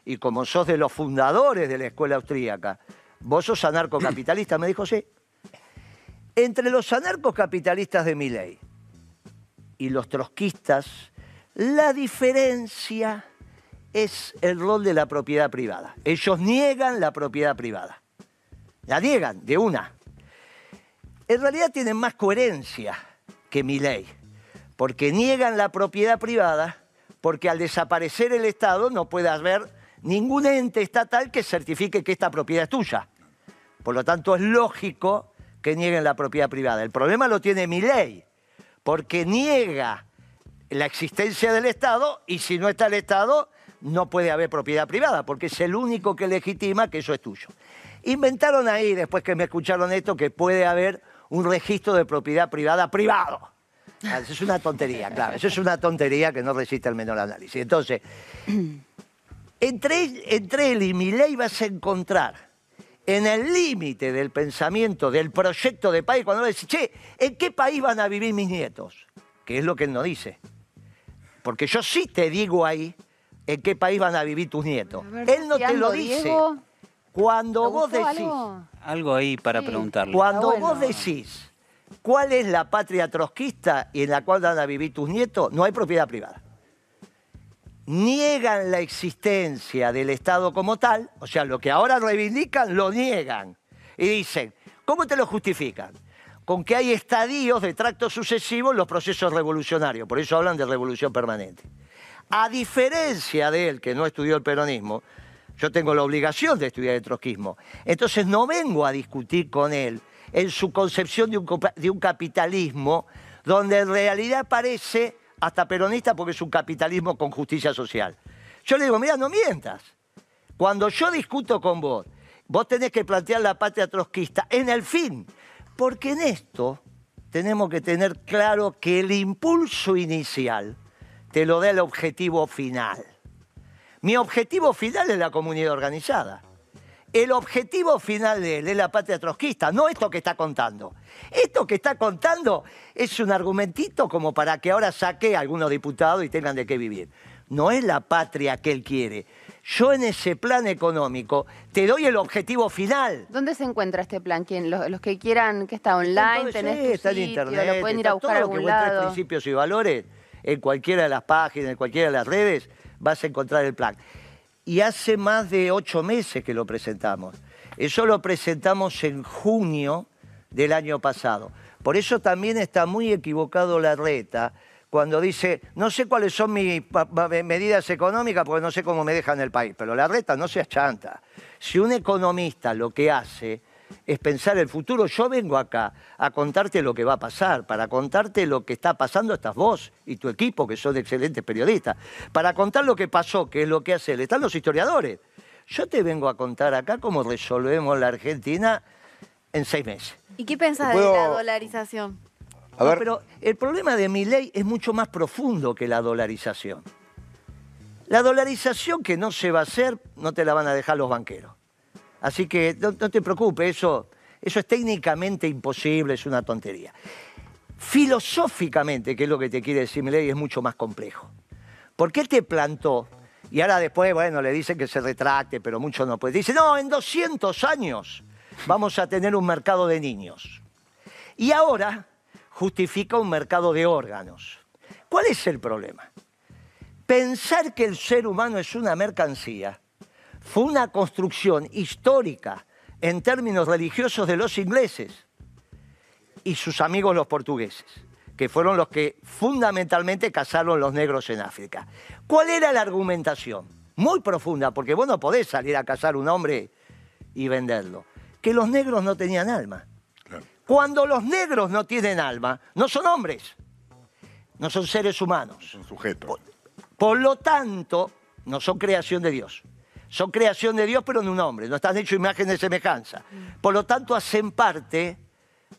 y como sos de los fundadores de la escuela austríaca, vos sos anarcocapitalista. Me dijo sí. Entre los anarcocapitalistas de Milei y los trotskistas, la diferencia es el rol de la propiedad privada. Ellos niegan la propiedad privada. La niegan de una. En realidad tienen más coherencia que mi ley, porque niegan la propiedad privada, porque al desaparecer el Estado no puede haber ningún ente estatal que certifique que esta propiedad es tuya. Por lo tanto, es lógico que nieguen la propiedad privada. El problema lo tiene mi ley, porque niega la existencia del Estado y si no está el Estado no puede haber propiedad privada, porque es el único que legitima que eso es tuyo. Inventaron ahí, después que me escucharon esto, que puede haber un registro de propiedad privada privado. Ah, Eso es una tontería, claro. Eso es una tontería que no resiste el menor análisis. Entonces, entre, entre él y mi ley vas a encontrar en el límite del pensamiento, del proyecto de país, cuando uno dice, che, ¿en qué país van a vivir mis nietos? Que es lo que él no dice. Porque yo sí te digo ahí en qué país van a vivir tus nietos. Ver, Él no te lo dice. Diego, Cuando ¿te vos decís, algo? Algo ahí para Sí. preguntarle. cuando vos decís cuál es la patria trotskista y en la cual van a vivir tus nietos, no hay propiedad privada. Niegan la existencia del Estado como tal, o sea, lo que ahora reivindican lo niegan. Y dicen, ¿cómo te lo justifican? Con que hay estadios de tracto sucesivo en los procesos revolucionarios, por eso hablan de revolución permanente. A diferencia de él, que no estudió el peronismo, yo tengo la obligación de estudiar el trotskismo. Entonces no vengo a discutir con él en su concepción de un, copa- de un capitalismo donde en realidad parece hasta peronista porque es un capitalismo con justicia social. Yo le digo, mira, no mientas. Cuando yo discuto con vos, vos tenés que plantear la patria trotskista en el fin. Porque en esto tenemos que tener claro que el impulso inicial te lo da el objetivo final. Mi objetivo final es la comunidad organizada. El objetivo final de él es la patria trotskista, no esto que está contando. Esto que está contando es un argumentito como para que ahora saque a algunos diputados y tengan de qué vivir. No es la patria que él quiere. Yo en ese plan económico te doy el objetivo final. ¿Dónde se encuentra este plan? ¿Quién? Los, los que quieran, que está online, Entonces, tenés sí, tu está en internet, lo pueden ir a buscar a lo que algún traes lado. principios y valores, en cualquiera de las páginas, en cualquiera de las redes, vas a encontrar el plan. Y hace más de ocho meses que lo presentamos. Eso lo presentamos en junio del año pasado. Por eso también está muy equivocado la reta cuando dice, no sé cuáles son mis medidas económicas porque no sé cómo me dejan el país. Pero la reta no se achanta. Si un economista lo que hace es pensar el futuro, yo vengo acá a contarte lo que va a pasar. Para contarte lo que está pasando estás vos y tu equipo, que son excelentes periodistas. Para contar lo que pasó, que es lo que hace él, están los historiadores. Yo te vengo a contar acá cómo resolvemos la Argentina en seis meses. ¿Y qué pensás de ¿Puedo- la dolarización? A No, ver, pero el problema de mi ley es mucho más profundo que la dolarización. La dolarización que no se va a hacer, no te la van a dejar los banqueros. Así que no, te preocupes, eso, eso es técnicamente imposible, es una tontería. Filosóficamente, que es lo que te quiere decir mi ley, es mucho más complejo. Porque él te plantó, y ahora después, bueno, le dicen que se retracte, pero mucho no puede. Dice, no, en 200 años vamos a tener un mercado de niños. Y ahora justifica un mercado de órganos. ¿Cuál es el problema? Pensar que el ser humano es una mercancía fue una construcción histórica en términos religiosos de los ingleses y sus amigos los portugueses, que fueron los que fundamentalmente cazaron los negros en África. ¿Cuál era la argumentación? Muy profunda, porque vos no podés salir a cazar un hombre y venderlo. Que los negros no tenían alma. Cuando los negros no tienen alma, no son hombres, no son seres humanos. Son sujetos. Por lo tanto, no son creación de Dios. Son creación de Dios, pero en un hombre. No están hechos imagen de semejanza. Por lo tanto, hacen parte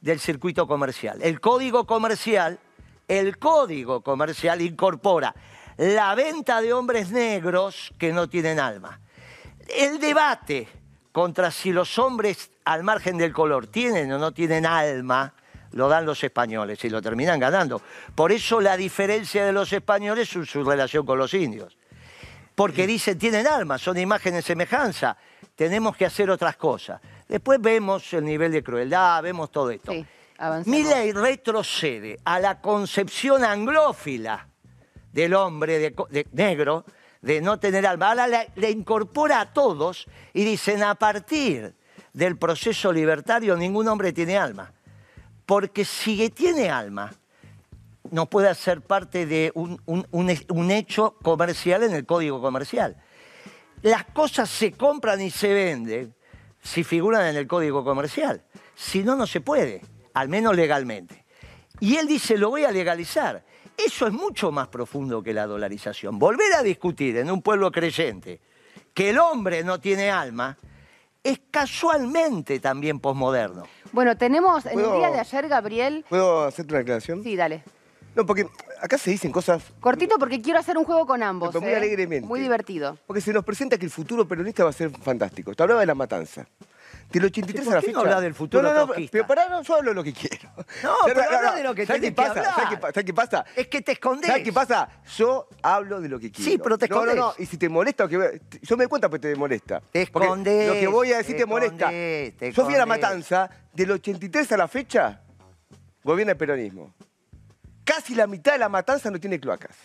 del circuito comercial. El código comercial, el código comercial incorpora la venta de hombres negros que no tienen alma. El debate contra si los hombres al margen del color tienen o no tienen alma, lo dan los españoles y lo terminan ganando. Por eso la diferencia de los españoles es su relación con los indios. Porque dicen, tienen alma, son imágenes semejanza, tenemos que hacer otras cosas. Después vemos el nivel de crueldad, vemos todo esto. Sí, avancemos. Mi ley retrocede a la concepción anglófila del hombre de de negro de no tener alma. Ahora le, le incorpora a todos y dicen, a partir del proceso libertario ningún hombre tiene alma. Porque si tiene alma, no puede ser parte de un, un- un- un hecho comercial en el código comercial. Las cosas se compran y se venden si figuran en el código comercial. Si no, no se puede, al menos legalmente. Y él dice, lo voy a legalizar. Eso es mucho más profundo que la dolarización. Volver a discutir en un pueblo creyente que el hombre no tiene alma es casualmente también posmoderno. Bueno, tenemos en el ¿Puedo- día de ayer, Gabriel. ¿puedo hacerte una declaración? Sí, dale. No, porque acá se dicen cosas... Cortito porque quiero hacer un juego con ambos. Pero muy ¿eh? alegremente. Muy divertido. Porque se nos presenta que el futuro peronista va a ser fantástico. Te hablaba de la matanza. Del 83 ¿Por a la qué fecha. no del futuro no, no, no, pero pará, no, yo hablo lo que quiero. No, pero habla de lo que ¿Sabes qué que pasa? hablar. ¿Sabes qué, ¿Sabes qué pasa? Es que te escondés. ¿Sabes qué pasa? Yo hablo de lo que quiero. Sí, pero te No, no, no. escondés. Y si te molesta, o que yo me doy cuenta porque te molesta. Te Porque escondés, Lo que voy a decir te te, molesta. escondés, te yo fui a la matanza, del 83 a la fecha, gobierna el peronismo. Casi la mitad de la matanza no tiene cloacas.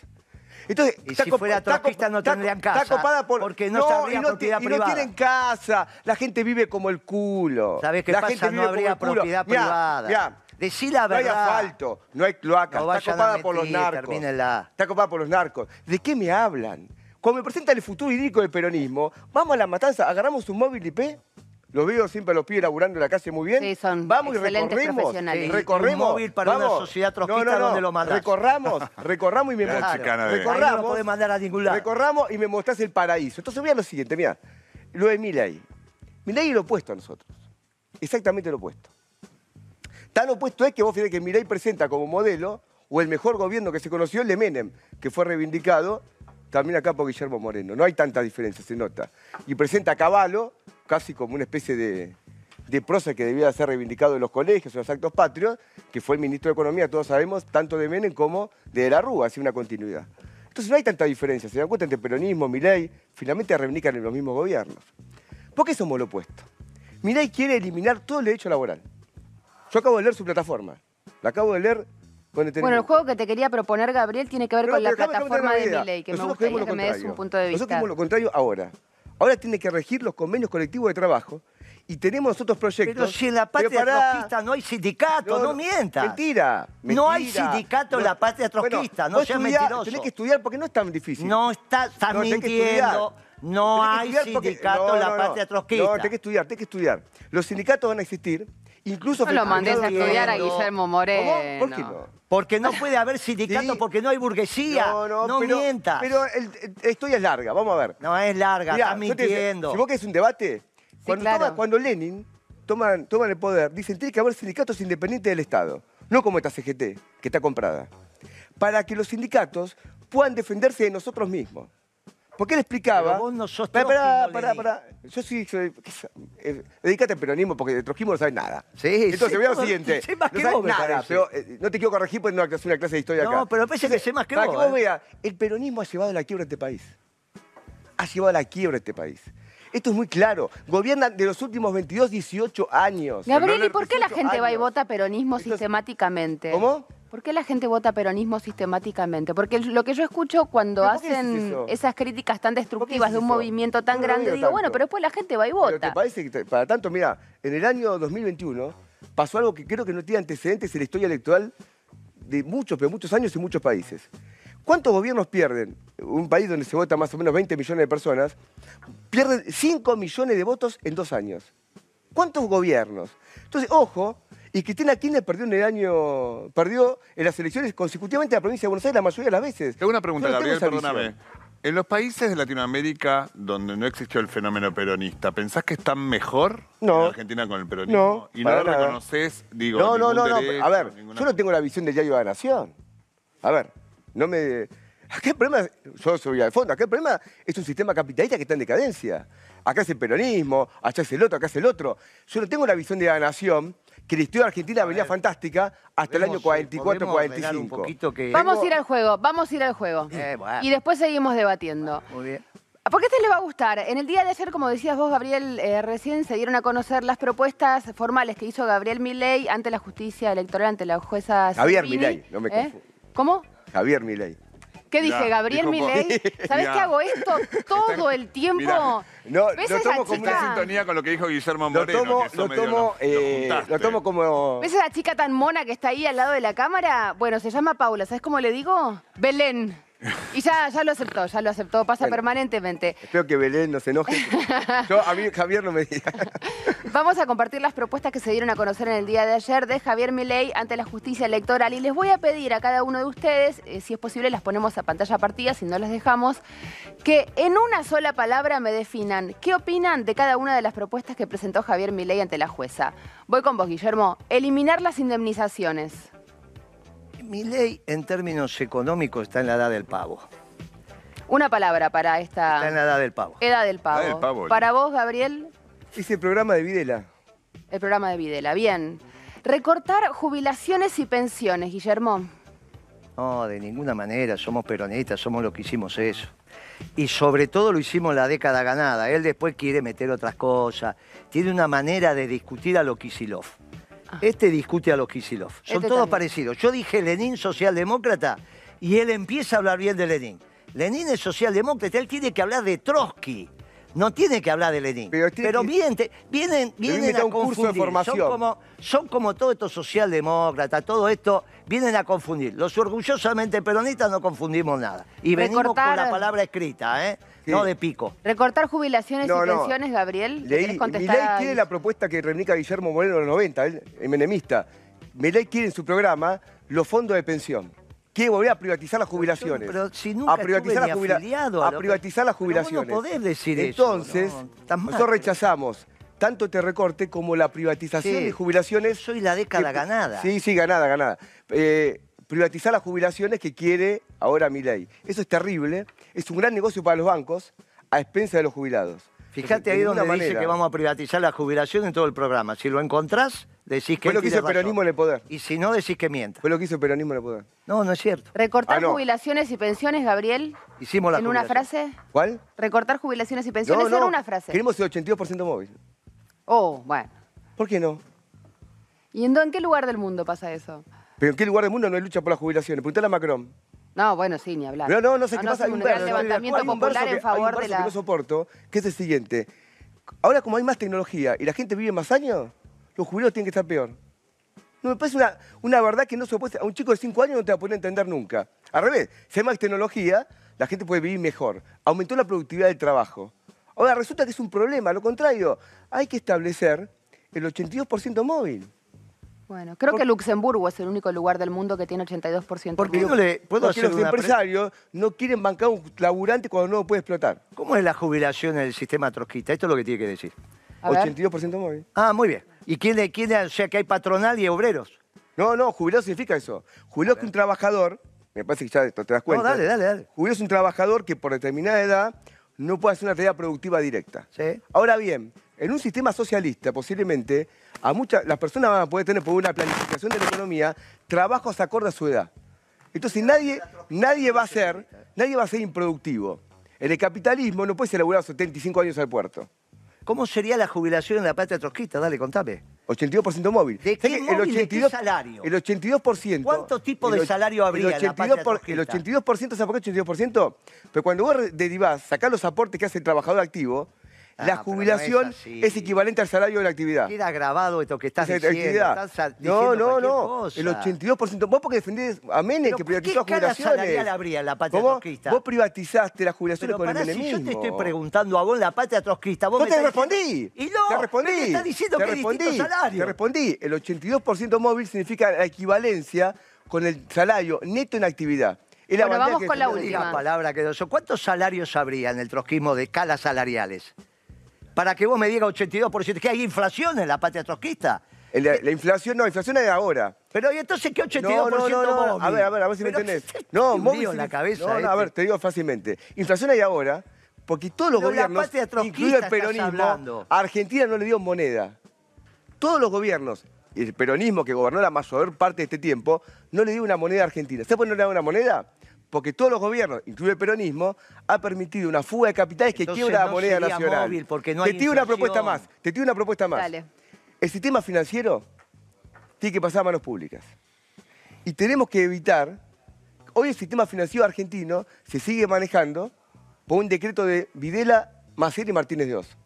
Entonces, Y está si fuera trotskista no tendrían co- está casa, copada por, porque no habría y no, propiedad y no tienen casa. La gente vive como el culo. ¿Sabés qué la pasa? gente No habría propiedad Mirá, privada. mirá, Decí la no hay verdad. asfalto, no hay cloacas, No está copada por los narcos. Está copada por los narcos. ¿De qué me hablan? Cuando me presentan el futuro idílico del peronismo, vamos a la matanza, agarramos un móvil IP, lo veo siempre a los pibes laburando en la calle muy bien. Sí, son vamos y excelentes recorremos. profesionales. Sí, recorremos. un móvil para una vamos. sociedad No, trotskista, no, no. ¿dónde lo mandás? Recorramos, recorramos y me mostrás. Ahí no Recorramos. lo podés mandar a ningún lado. Recorramos y me mostrás el paraíso. Entonces mira lo siguiente, mira. Lo de Milei. Milei es lo opuesto a nosotros. Exactamente lo opuesto. Tan opuesto es que vos fíjate que Milei presenta como modelo, o el mejor gobierno que se conoció, el de Menem, que fue reivindicado también acá por Guillermo Moreno. No hay tanta diferencia, se nota. Y presenta a Caballo, casi como una especie de, de prosa que debía ser reivindicado en los colegios, en los actos patrios, que fue el ministro de Economía, todos sabemos, tanto de Menem como de, de la Rúa, así una continuidad. Entonces no hay tanta diferencia, se dan cuenta entre peronismo, Milei, finalmente reivindican en los mismos gobiernos. ¿Por qué somos lo opuesto? Milei quiere eliminar todo el derecho laboral. Yo acabo de leer su plataforma. La acabo de leer con Bueno, el juego que te quería proponer, Gabriel, tiene que ver No, con la pero plataforma de idea. que me Nosotros gustaría queremos que me des un punto de Nosotros vista. queremos lo contrario ahora. Ahora tiene que regir los convenios colectivos de trabajo y tenemos otros proyectos. Pero si en la patria trotskista no hay sindicato, no, mientas. Mentira, No hay mentira. sindicato en la patria trotskista, no seas estudiá- mentiroso. Tenés que estudiar porque no es tan difícil. No está, estás No, mintiendo. estudiar. No hay estudiar porque- sindicato no, en la no, no. patria trotskista. No, tenés que estudiar, tenés que estudiar. Los sindicatos van a existir, incluso... No lo mandes a estudiar a. Guillermo ¿Cómo? Moreno. ¿Por qué no? Porque no puede haber sindicato Sí. porque no hay burguesía. No, no, no pero, mientas. Pero el- el- la historia es larga, vamos a ver. No es larga, Mirá, estás yo te mintiendo. si vos querés un debate, cuando, claro. toma- cuando Lenin toman, toman el poder, dicen tiene que haber sindicatos independientes del Estado, no como esta CGT, que está comprada, para que los sindicatos puedan defenderse de nosotros mismos. Porque él explicaba... Pero vos no sos Pará, pará, Trotsky, no, pará, Lenin. pará. Yo sí soy... eh, dedícate al peronismo porque de trotskismo no sabes nada. Sí, Entonces, sí, voy a lo no, siguiente. sé más no que sabes vos, me nada, parece. pero eh, no te quiero corregir porque no es una clase de historia acá. No, pero me parece que sé más que para vos, que vos ¿eh? veas, el peronismo ha llevado a la quiebra a este país. Ha llevado a la quiebra a este país. Esto es muy claro. Gobiernan de los últimos 22, 18 años. Gabriel, ¿y por qué la 18 gente va y vota peronismo sistemáticamente? ¿Cómo? ¿Por qué la gente vota peronismo sistemáticamente? Porque lo que yo escucho cuando ¿Pero por qué decís hacen esas críticas tan destructivas de un movimiento tan No grande, digo bueno, pero después la gente va y Pero te vota. parece que, para tanto, mira, en el año 2021 pasó algo que creo que no tiene antecedentes en la historia electoral de muchos, pero muchos años y muchos países. ¿Cuántos gobiernos pierden? Un país donde se vota más o menos 20 millones de personas, pierden 5 millones de votos en dos años. ¿Cuántos gobiernos? Entonces, ojo, y Cristina Kirchner perdió en el año, perdió en las elecciones consecutivamente en la provincia de Buenos Aires la mayoría de las veces. Tengo una pregunta, no Gabriel, perdóname. En los países de Latinoamérica donde no existió el fenómeno peronista, ¿pensás que están mejor No. en Argentina con el peronismo? No, y no lo reconoces, digo, No, no, no, no. A ver, ninguna- yo no tengo la visión del diario de la Nación. A ver, no me. Acá el problema, yo soy al fondo, acá el problema es un sistema capitalista que está en decadencia. Acá es el peronismo, allá es el otro, acá es el otro. Yo no tengo la visión de la Nación, que la historia argentina venía fantástica hasta el año Podemos, 44, podemos ordenar 45. un poquito que... Vamos a ir al juego, vamos a ir al juego. Eh, bueno. Y después seguimos debatiendo. Muy bien. Porque este le va a gustar. En el día de ayer, como decías vos, Gabriel, eh, recién se dieron a conocer las propuestas formales que hizo Gabriel Milei ante la justicia electoral, ante la jueza Javier. Milei, no me ¿Eh? confundo. ¿Cómo? Javier Milei. ¿Qué dije, Gabriel dijo Milei? ¿Sabés que hago esto todo el tiempo? Mirá. No, ¿Ves lo esa tomo como chica? sintonía con lo que dijo Guillermo Lo Moreno, tomo, que lo medio tomo, lo- eh, lo tomo como. ¿Ves esa chica tan mona que está ahí al lado de la cámara? Bueno, se llama Paula, ¿sabes cómo le digo? Belén. Y ya, ya lo aceptó, ya lo aceptó, pasa Bueno. permanentemente. Espero que Belén no se enoje. Yo, a mí Javier no me diga. Vamos a compartir las propuestas que se dieron a conocer en el día de ayer de Javier Milei ante la justicia electoral y les voy a pedir a cada uno de ustedes, eh, si es posible las ponemos a pantalla partida, si no las dejamos, que en una sola palabra me definan qué opinan de cada una de las propuestas que presentó Javier Milei ante la jueza. Voy con vos, Guillermo. Eliminar las indemnizaciones. Mi ley, en términos económicos, está en la edad del pavo. Una palabra para Está en esta la edad del pavo. edad del pavo. Edad del pavo, Para vos, Gabriel, Es el programa de Videla. El programa de Videla, bien. Recortar jubilaciones y pensiones, Guillermo. No, de ninguna manera, somos peronistas, somos los que hicimos eso. Y sobre todo lo hicimos la década ganada. Él después quiere meter otras cosas. Tiene una manera de discutir a lo Kisilov. Este discute a los Kisilov. Son. Este todos también. parecidos. Yo dije Lenin socialdemócrata y él empieza a hablar bien de Lenin. Lenin es socialdemócrata, él tiene que hablar de Trotsky. No tiene que hablar de Lenin. Pero, bien, te- vienen, vienen meter a un curso de confundir. formación. Son como, son como todos estos socialdemócratas, todo esto, vienen a confundir. Los orgullosamente peronistas no confundimos nada. Y venimos con la palabra escrita, ¿eh? No de pico. Recortar jubilaciones No, y no. pensiones, Gabriel. Leí, ¿Querés contestar Milei quiere la propuesta que reivindica Guillermo Moreno en los 90, él, el menemista. Milei quiere en su programa los fondos de pensión. Quiere volver a privatizar las jubilaciones. Pero si nunca a privatizar las ni jubila- afiliado a que- privatizar las Pero vos no jubilaciones. podés decir eso, Entonces, no, estás mal. nosotros rechazamos tanto este recorte como la privatización Sí. de jubilaciones. Soy la década que- ganada. Sí, sí, ganada, ganada. Eh, privatizar las jubilaciones que quiere ahora Milei. Eso es terrible. Es un gran negocio para los bancos a expensa de los jubilados. Fíjate ahí donde dice manera. que vamos a privatizar la jubilación en todo el programa. Si lo encontrás, decís que Fue lo que hizo el peronismo en el poder. Y si no, decís que mienta. Fue lo que hizo el peronismo en el poder. No, no es cierto. Recortar Ah, no. jubilaciones y pensiones, Gabriel. Hicimos la En una frase. ¿Cuál? Recortar jubilaciones y pensiones No, en una frase. Queremos el 82% móvil. Oh, bueno. ¿Por qué no? ¿Y en, en qué lugar del mundo pasa eso? Pero en qué lugar del mundo no hay lucha por las jubilaciones. Preguntale a Macron. No, bueno, sí, ni hablar. No, no, no sé qué no, pasa. Hay un gran verso, levantamiento hay un popular que- en favor un de la... que no soporto, que es el siguiente. Ahora, como hay más tecnología y la gente vive más años, los jubilados tienen que estar peor. No, me parece una, una verdad que no se puede... A un chico de 5 años no te va a poder entender nunca. Al revés, si hay más tecnología, la gente puede vivir mejor. Aumentó la productividad del trabajo. Ahora, resulta que es un problema. Lo contrario, hay que establecer el 82% móvil. Bueno, creo que Luxemburgo es el único lugar del mundo que tiene 82%. ¿Por qué no le puedo Porque hacer los pre- empresarios no quieren bancar un laburante cuando no lo puede explotar. ¿Cómo es la jubilación en el sistema trotskista? Esto es lo que tiene que decir. A ver. 82% móvil. Ah, muy bien. ¿Y quién, es- quién? O sea, que hay patronal y obreros. No, no, jubilado significa eso. Jubilado es que un trabajador, me parece que ya esto te das cuenta. dale, dale, dale. Jubilado es un trabajador que por determinada edad no puede hacer una tarea productiva directa. Sí. Ahora bien, en un sistema socialista, posiblemente, a muchas, las personas van a poder tener por una planificación de la economía trabajos acorde a su edad. Entonces nadie, nadie va a ser, nadie va a ser improductivo. En el capitalismo no puede ser laburar 75 años al puerto. ¿Cómo sería la jubilación en la patria trotskista? Dale, contame. 82% móvil. ¿De ¿Sabés qué móvil? ¿De qué salario? El 82%. ¿Cuántos tipos el de salario habría el en la patria 82%, por- el trotskista? 82%, ¿sabes por qué 82%? Pero cuando vos derivás, sacás los aportes que hace el trabajador activo, Ah, la no jubilación es equivalente al salario de la actividad. Queda grabado esto que estás es la diciendo. actividad. Estás No, diciendo no, no. cosa. El 82%. Vos porque defendés a Menem Pero que ¿qué privatizó las jubilaciones. salarial habría en la patria ¿Cómo? trotskista? Vos privatizaste las jubilaciones Pero con el si menemismo. yo te estoy preguntando a vos en la patria trotskista, vos No me te respondí. diciendo- Y no, te respondí. me estás diciendo te que respondí. Te respondí. El 82% móvil significa la equivalencia con el salario neto en actividad. Bueno, vamos que con la última. Palabra que. ¿Cuántos salarios habría en el trotskismo de escalas salariales? Para que vos me digas 82%, ¿que hay inflación en la patria trotskista? El- La, la inflación, no, inflación es de ahora. Pero ¿y entonces qué 82% No, no, no, no. móvil? A ver, a ver, a ver si me Pero entendés. No, un móvil lío en la significa- cabeza. No, no, a este. ver, te digo fácilmente. Inflación hay ahora porque todos los Pero la gobiernos, patria trotskista incluido el estás peronismo, hablando. a Argentina no le dio moneda. Todos los gobiernos, y el peronismo que gobernó la mayor parte de este tiempo, no le dio una moneda a Argentina. ¿Sabes por qué no le da una moneda? Porque todos los gobiernos, incluido el peronismo, ha permitido una fuga de capitales que Entonces quiebra la moneda sería nacional. móvil, porque no te hay tiro una inflación. propuesta más. Te tiro una propuesta más. Dale. El sistema financiero tiene que pasar a manos públicas. Y tenemos que evitar, hoy el sistema financiero argentino se sigue manejando por un decreto de Videla, Macera y Martínez de Oz.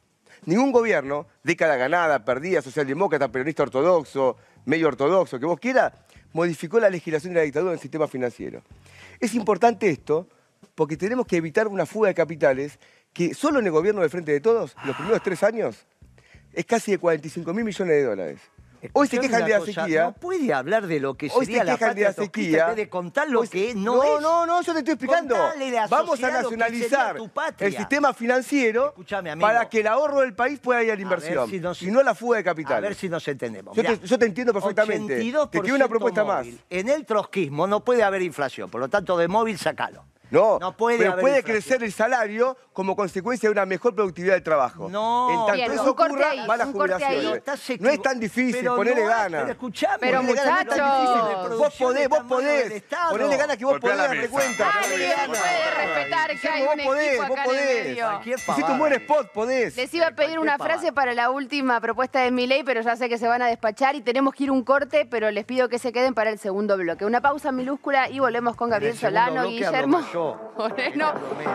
Ningún gobierno, década ganada, perdida, socialdemócrata, peronista ortodoxo, medio ortodoxo, que vos quieras, modificó la legislación de la dictadura en el sistema financiero. Es importante esto porque tenemos que evitar una fuga de capitales que solo en el gobierno del Frente de Todos, los primeros tres años, es casi de 45 mil millones de dólares. Hoy se quejan de la cosa, sequía. No puede hablar de lo que Hoy se sería la quejan de la sequía. de contar lo Hoy que no, no, es. No, no, yo te estoy explicando. A Vamos a nacionalizar el sistema financiero para que el ahorro del país pueda ir a la A inversión ver si nos- y no la fuga de A capital. ver si nos entendemos. Yo Mirá, te- yo te entiendo perfectamente. 82% Te quiero una propuesta más. En el trotskismo no puede haber inflación, por lo tanto de móvil sacalo. No, No puede pero haber puede inflación. crecer el salario como consecuencia de una mejor productividad del trabajo. No. En tanto Bien, eso un corte ocurra, ahí, ahí. jubilaciones. Estás No es tan difícil, Pero ponele no, gana. Pero escuchame, Pero, no muchachos. difícil, Vos podés, vos podés. Ponele gana que vos Golpea podés, la mesa. cuenta. Gana. puede respetar que hay vos un podés, equipo vos acá en el podés. medio. Hiciste un buen spot, podés. Les iba a pedir una frase para la última propuesta de mi ley, pero ya sé que se van a despachar y tenemos que ir un corte, pero les pido que se queden para el segundo bloque. Una pausa minúscula y volvemos con Gabriel Solano, Guillermo yo. Moreno,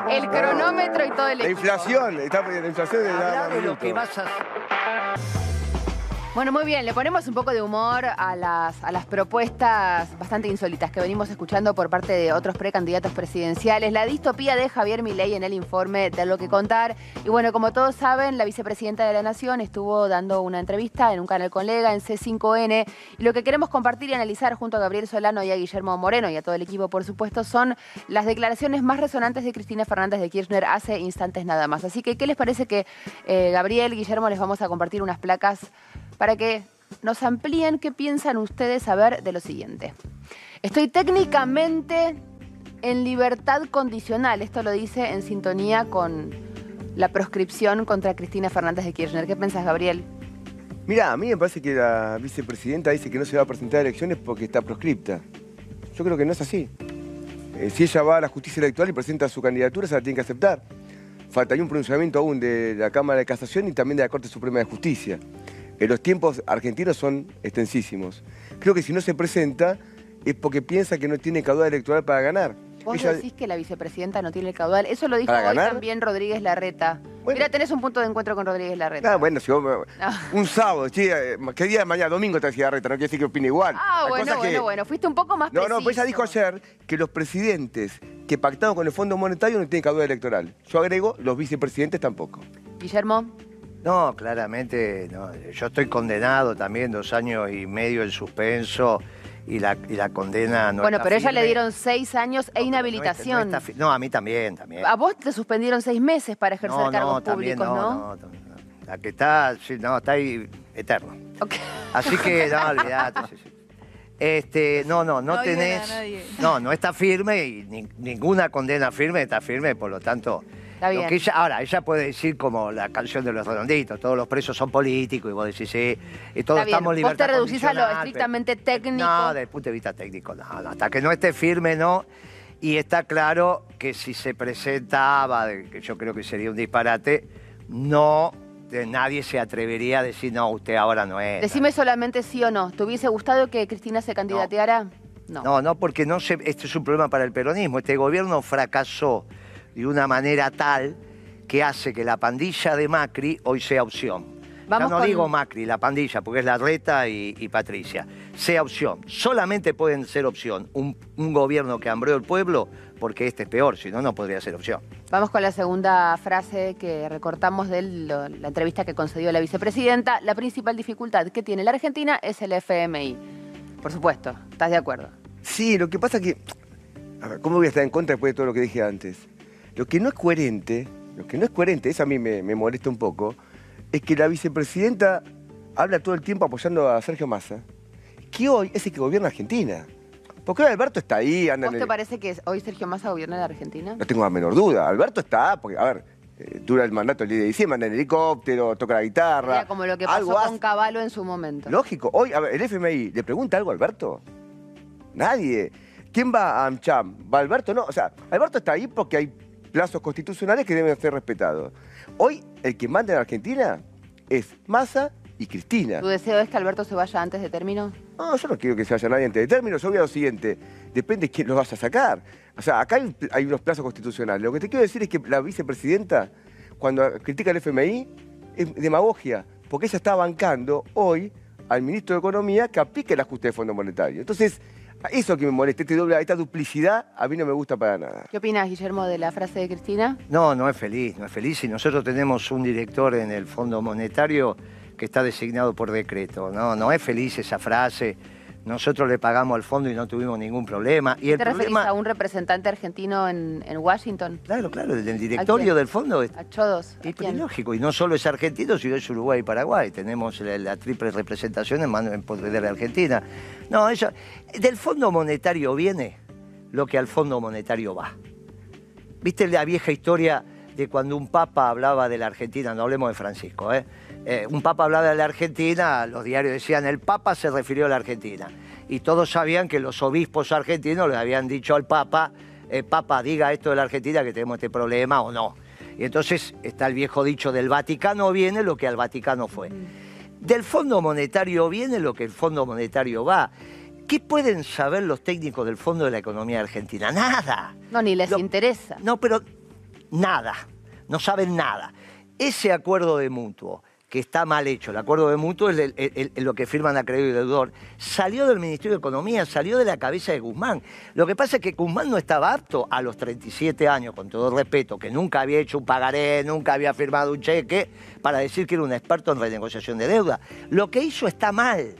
el cronómetro y todo el La equipo. inflación, está, la inflación de de lo que vas a Bueno, muy bien, le ponemos un poco de humor a las, a las propuestas bastante insólitas que venimos escuchando por parte de otros precandidatos presidenciales. La distopía de Javier Milei en el informe de lo que contar. Y bueno, como todos saben, la vicepresidenta de la Nación estuvo dando una entrevista en un canal colega en C5N. Y lo que queremos compartir y analizar junto a Gabriel Solano y a Guillermo Moreno y a todo el equipo, por supuesto, son las declaraciones más resonantes de Cristina Fernández de Kirchner hace instantes nada más. Así que, ¿qué les parece que eh, Gabriel, Guillermo, les vamos a compartir unas placas para que nos amplíen qué piensan ustedes saber de lo siguiente. Estoy técnicamente en libertad condicional. Esto lo dice en sintonía con la proscripción contra Cristina Fernández de Kirchner. ¿Qué pensás, Gabriel? Mirá, a mí me parece que la vicepresidenta dice que no se va a presentar a elecciones porque está proscripta. Yo creo que no es así. Eh, si ella va a la justicia electoral y presenta su candidatura, se la tiene que aceptar. Faltaría un pronunciamiento aún de la Cámara de Casación y también de la Corte Suprema de Justicia. Eh, los tiempos argentinos son extensísimos. Creo que si no se presenta es porque piensa que no tiene caudal electoral para ganar. Vos Ella- decís que la vicepresidenta no tiene el caudal. Eso lo dijo ¿Para hoy también Rodríguez Larreta. Mira, tenés un punto de encuentro con Rodríguez Larreta. Ah, bueno, si vos me- Ah. un sábado, sí, eh, ¿qué día de mañana? Domingo te hacía reta, no quiere decir que opine igual. Ah, bueno, que- bueno, bueno. Fuiste un poco más No, preciso. no, pues ella dijo ayer que los presidentes que pactaron con el Fondo Monetario no tienen caudal electoral. Yo agrego, los vicepresidentes tampoco. Guillermo. No, claramente, no. yo estoy condenado también, dos años y medio en suspenso y la, y la condena no bueno, está pero ella le dieron seis años e No, inhabilitación. No, está fi- no, a mí también, también. A vos te suspendieron seis meses para ejercer no, cargos no, también públicos, ¿no? no, no, no. La que está, sí, no, está ahí eterno. Así que, no, olvidate. sí, sí. Este, no, no, no, tenés. No, no está firme y ni- ninguna condena firme está firme, por lo tanto. Lo bien. que ella, ahora, ella puede decir como la canción de los redonditos, todos los presos son políticos, y vos decís, sí, y todos Está bien. estamos en Vos te reducís a lo estrictamente pero- técnico. No, desde el punto de vista técnico, no, no, hasta que no esté firme, no. Y está claro que si se presentaba, que yo creo que sería un disparate, no, nadie se atrevería a decir, no, usted ahora no es. Decime solamente sí o no. ¿Te hubiese gustado que Cristina se candidateara? No. No, no, porque no se, este es un problema para el peronismo. Este gobierno fracasó de una manera tal que hace que la pandilla de Macri hoy sea opción. Vamos ya no con- digo Macri, la pandilla, porque es la Reta y, y Patricia. Sea opción. Solamente pueden ser opción un, un gobierno que hambreó el pueblo, porque este es peor, si no, no podría ser opción. Vamos con la segunda frase que recortamos de la entrevista que concedió la vicepresidenta. La principal dificultad que tiene la Argentina es el FMI. Por supuesto, ¿estás de acuerdo? Sí, lo que pasa es que. A ver, ¿cómo voy a estar en contra después de todo lo que dije antes? Lo que no es coherente, lo que no es coherente, eso a mí me, me molesta un poco, es que la vicepresidenta habla todo el tiempo apoyando a Sergio Massa, que hoy es el que gobierna Argentina. Porque Alberto está ahí, anda ¿Vos en te parece que hoy Sergio Massa gobierna la Argentina? No tengo la menor duda. Alberto está, porque, a ver, eh, dura el mandato el 10 de diciembre, anda en helicóptero, toca la guitarra. Sería como lo que pasó algo con hace. Caballo en su momento. Lógico. Hoy, a ver, el FMI, ¿le pregunta algo a Alberto? Nadie. ¿Quién va a AmCham? ¿Va Alberto? No. O sea, Alberto está ahí porque hay plazos constitucionales que deben ser respetados. Hoy, el que manda en Argentina es Massa y Cristina. ¿Tu deseo es que Alberto se vaya antes de término? No, yo no quiero que se vaya nadie antes de término. Yo voy a lo siguiente. Depende de quién lo vaya a sacar. O sea, acá hay, hay unos plazos constitucionales. Lo que te quiero decir es que la vicepresidenta, cuando critica al FMI, es demagogia. Porque ella está bancando hoy al ministro de Economía que aplique el ajuste de Fondo Monetario. Entonces, eso que me molesta, este doble, esta duplicidad, a mí no me gusta para nada. ¿Qué opinas, Guillermo, de la frase de Cristina? No, no es feliz, no es feliz. Y nosotros tenemos un director en el Fondo Monetario que está designado por decreto. No, no es feliz esa frase. Nosotros le pagamos al fondo y no tuvimos ningún problema. Y el ¿Te referís problema, a un representante argentino en, en Washington? claro, claro, el del ¿A directorio del fondo es A Chodos. ¿A y, quién? lógico, y no solo es argentino, sino es Uruguay y Paraguay. Tenemos la, la triple representación en, mano, en poder de la Argentina. No, ella, del Fondo Monetario viene lo que al Fondo Monetario va. ¿Viste la vieja historia de cuando un papa hablaba de la Argentina? No hablemos de Francisco, ¿eh? Eh, un papa hablaba de la Argentina, los diarios decían, el papa se refirió a la Argentina. Y todos sabían que los obispos argentinos le habían dicho al papa, eh, papa, diga esto de la Argentina, que tenemos este problema o no. Y entonces está el viejo dicho, del Vaticano viene lo que al Vaticano fue. Del Fondo Monetario viene lo que el Fondo Monetario va. ¿Qué pueden saber los técnicos del Fondo de la Economía Argentina? Nada. No, ni les interesa. No, pero nada. No saben nada. Ese acuerdo de mutuo, que está mal hecho, el acuerdo de mutuo es lo que firman acreedor y deudor, salió del Ministerio de Economía, salió de la cabeza de Guzmán. Lo que pasa es que Guzmán no estaba apto a los 37 años, con todo respeto, que nunca había hecho un pagaré, nunca había firmado un cheque, para decir que era un experto en renegociación de deuda. Lo que hizo está mal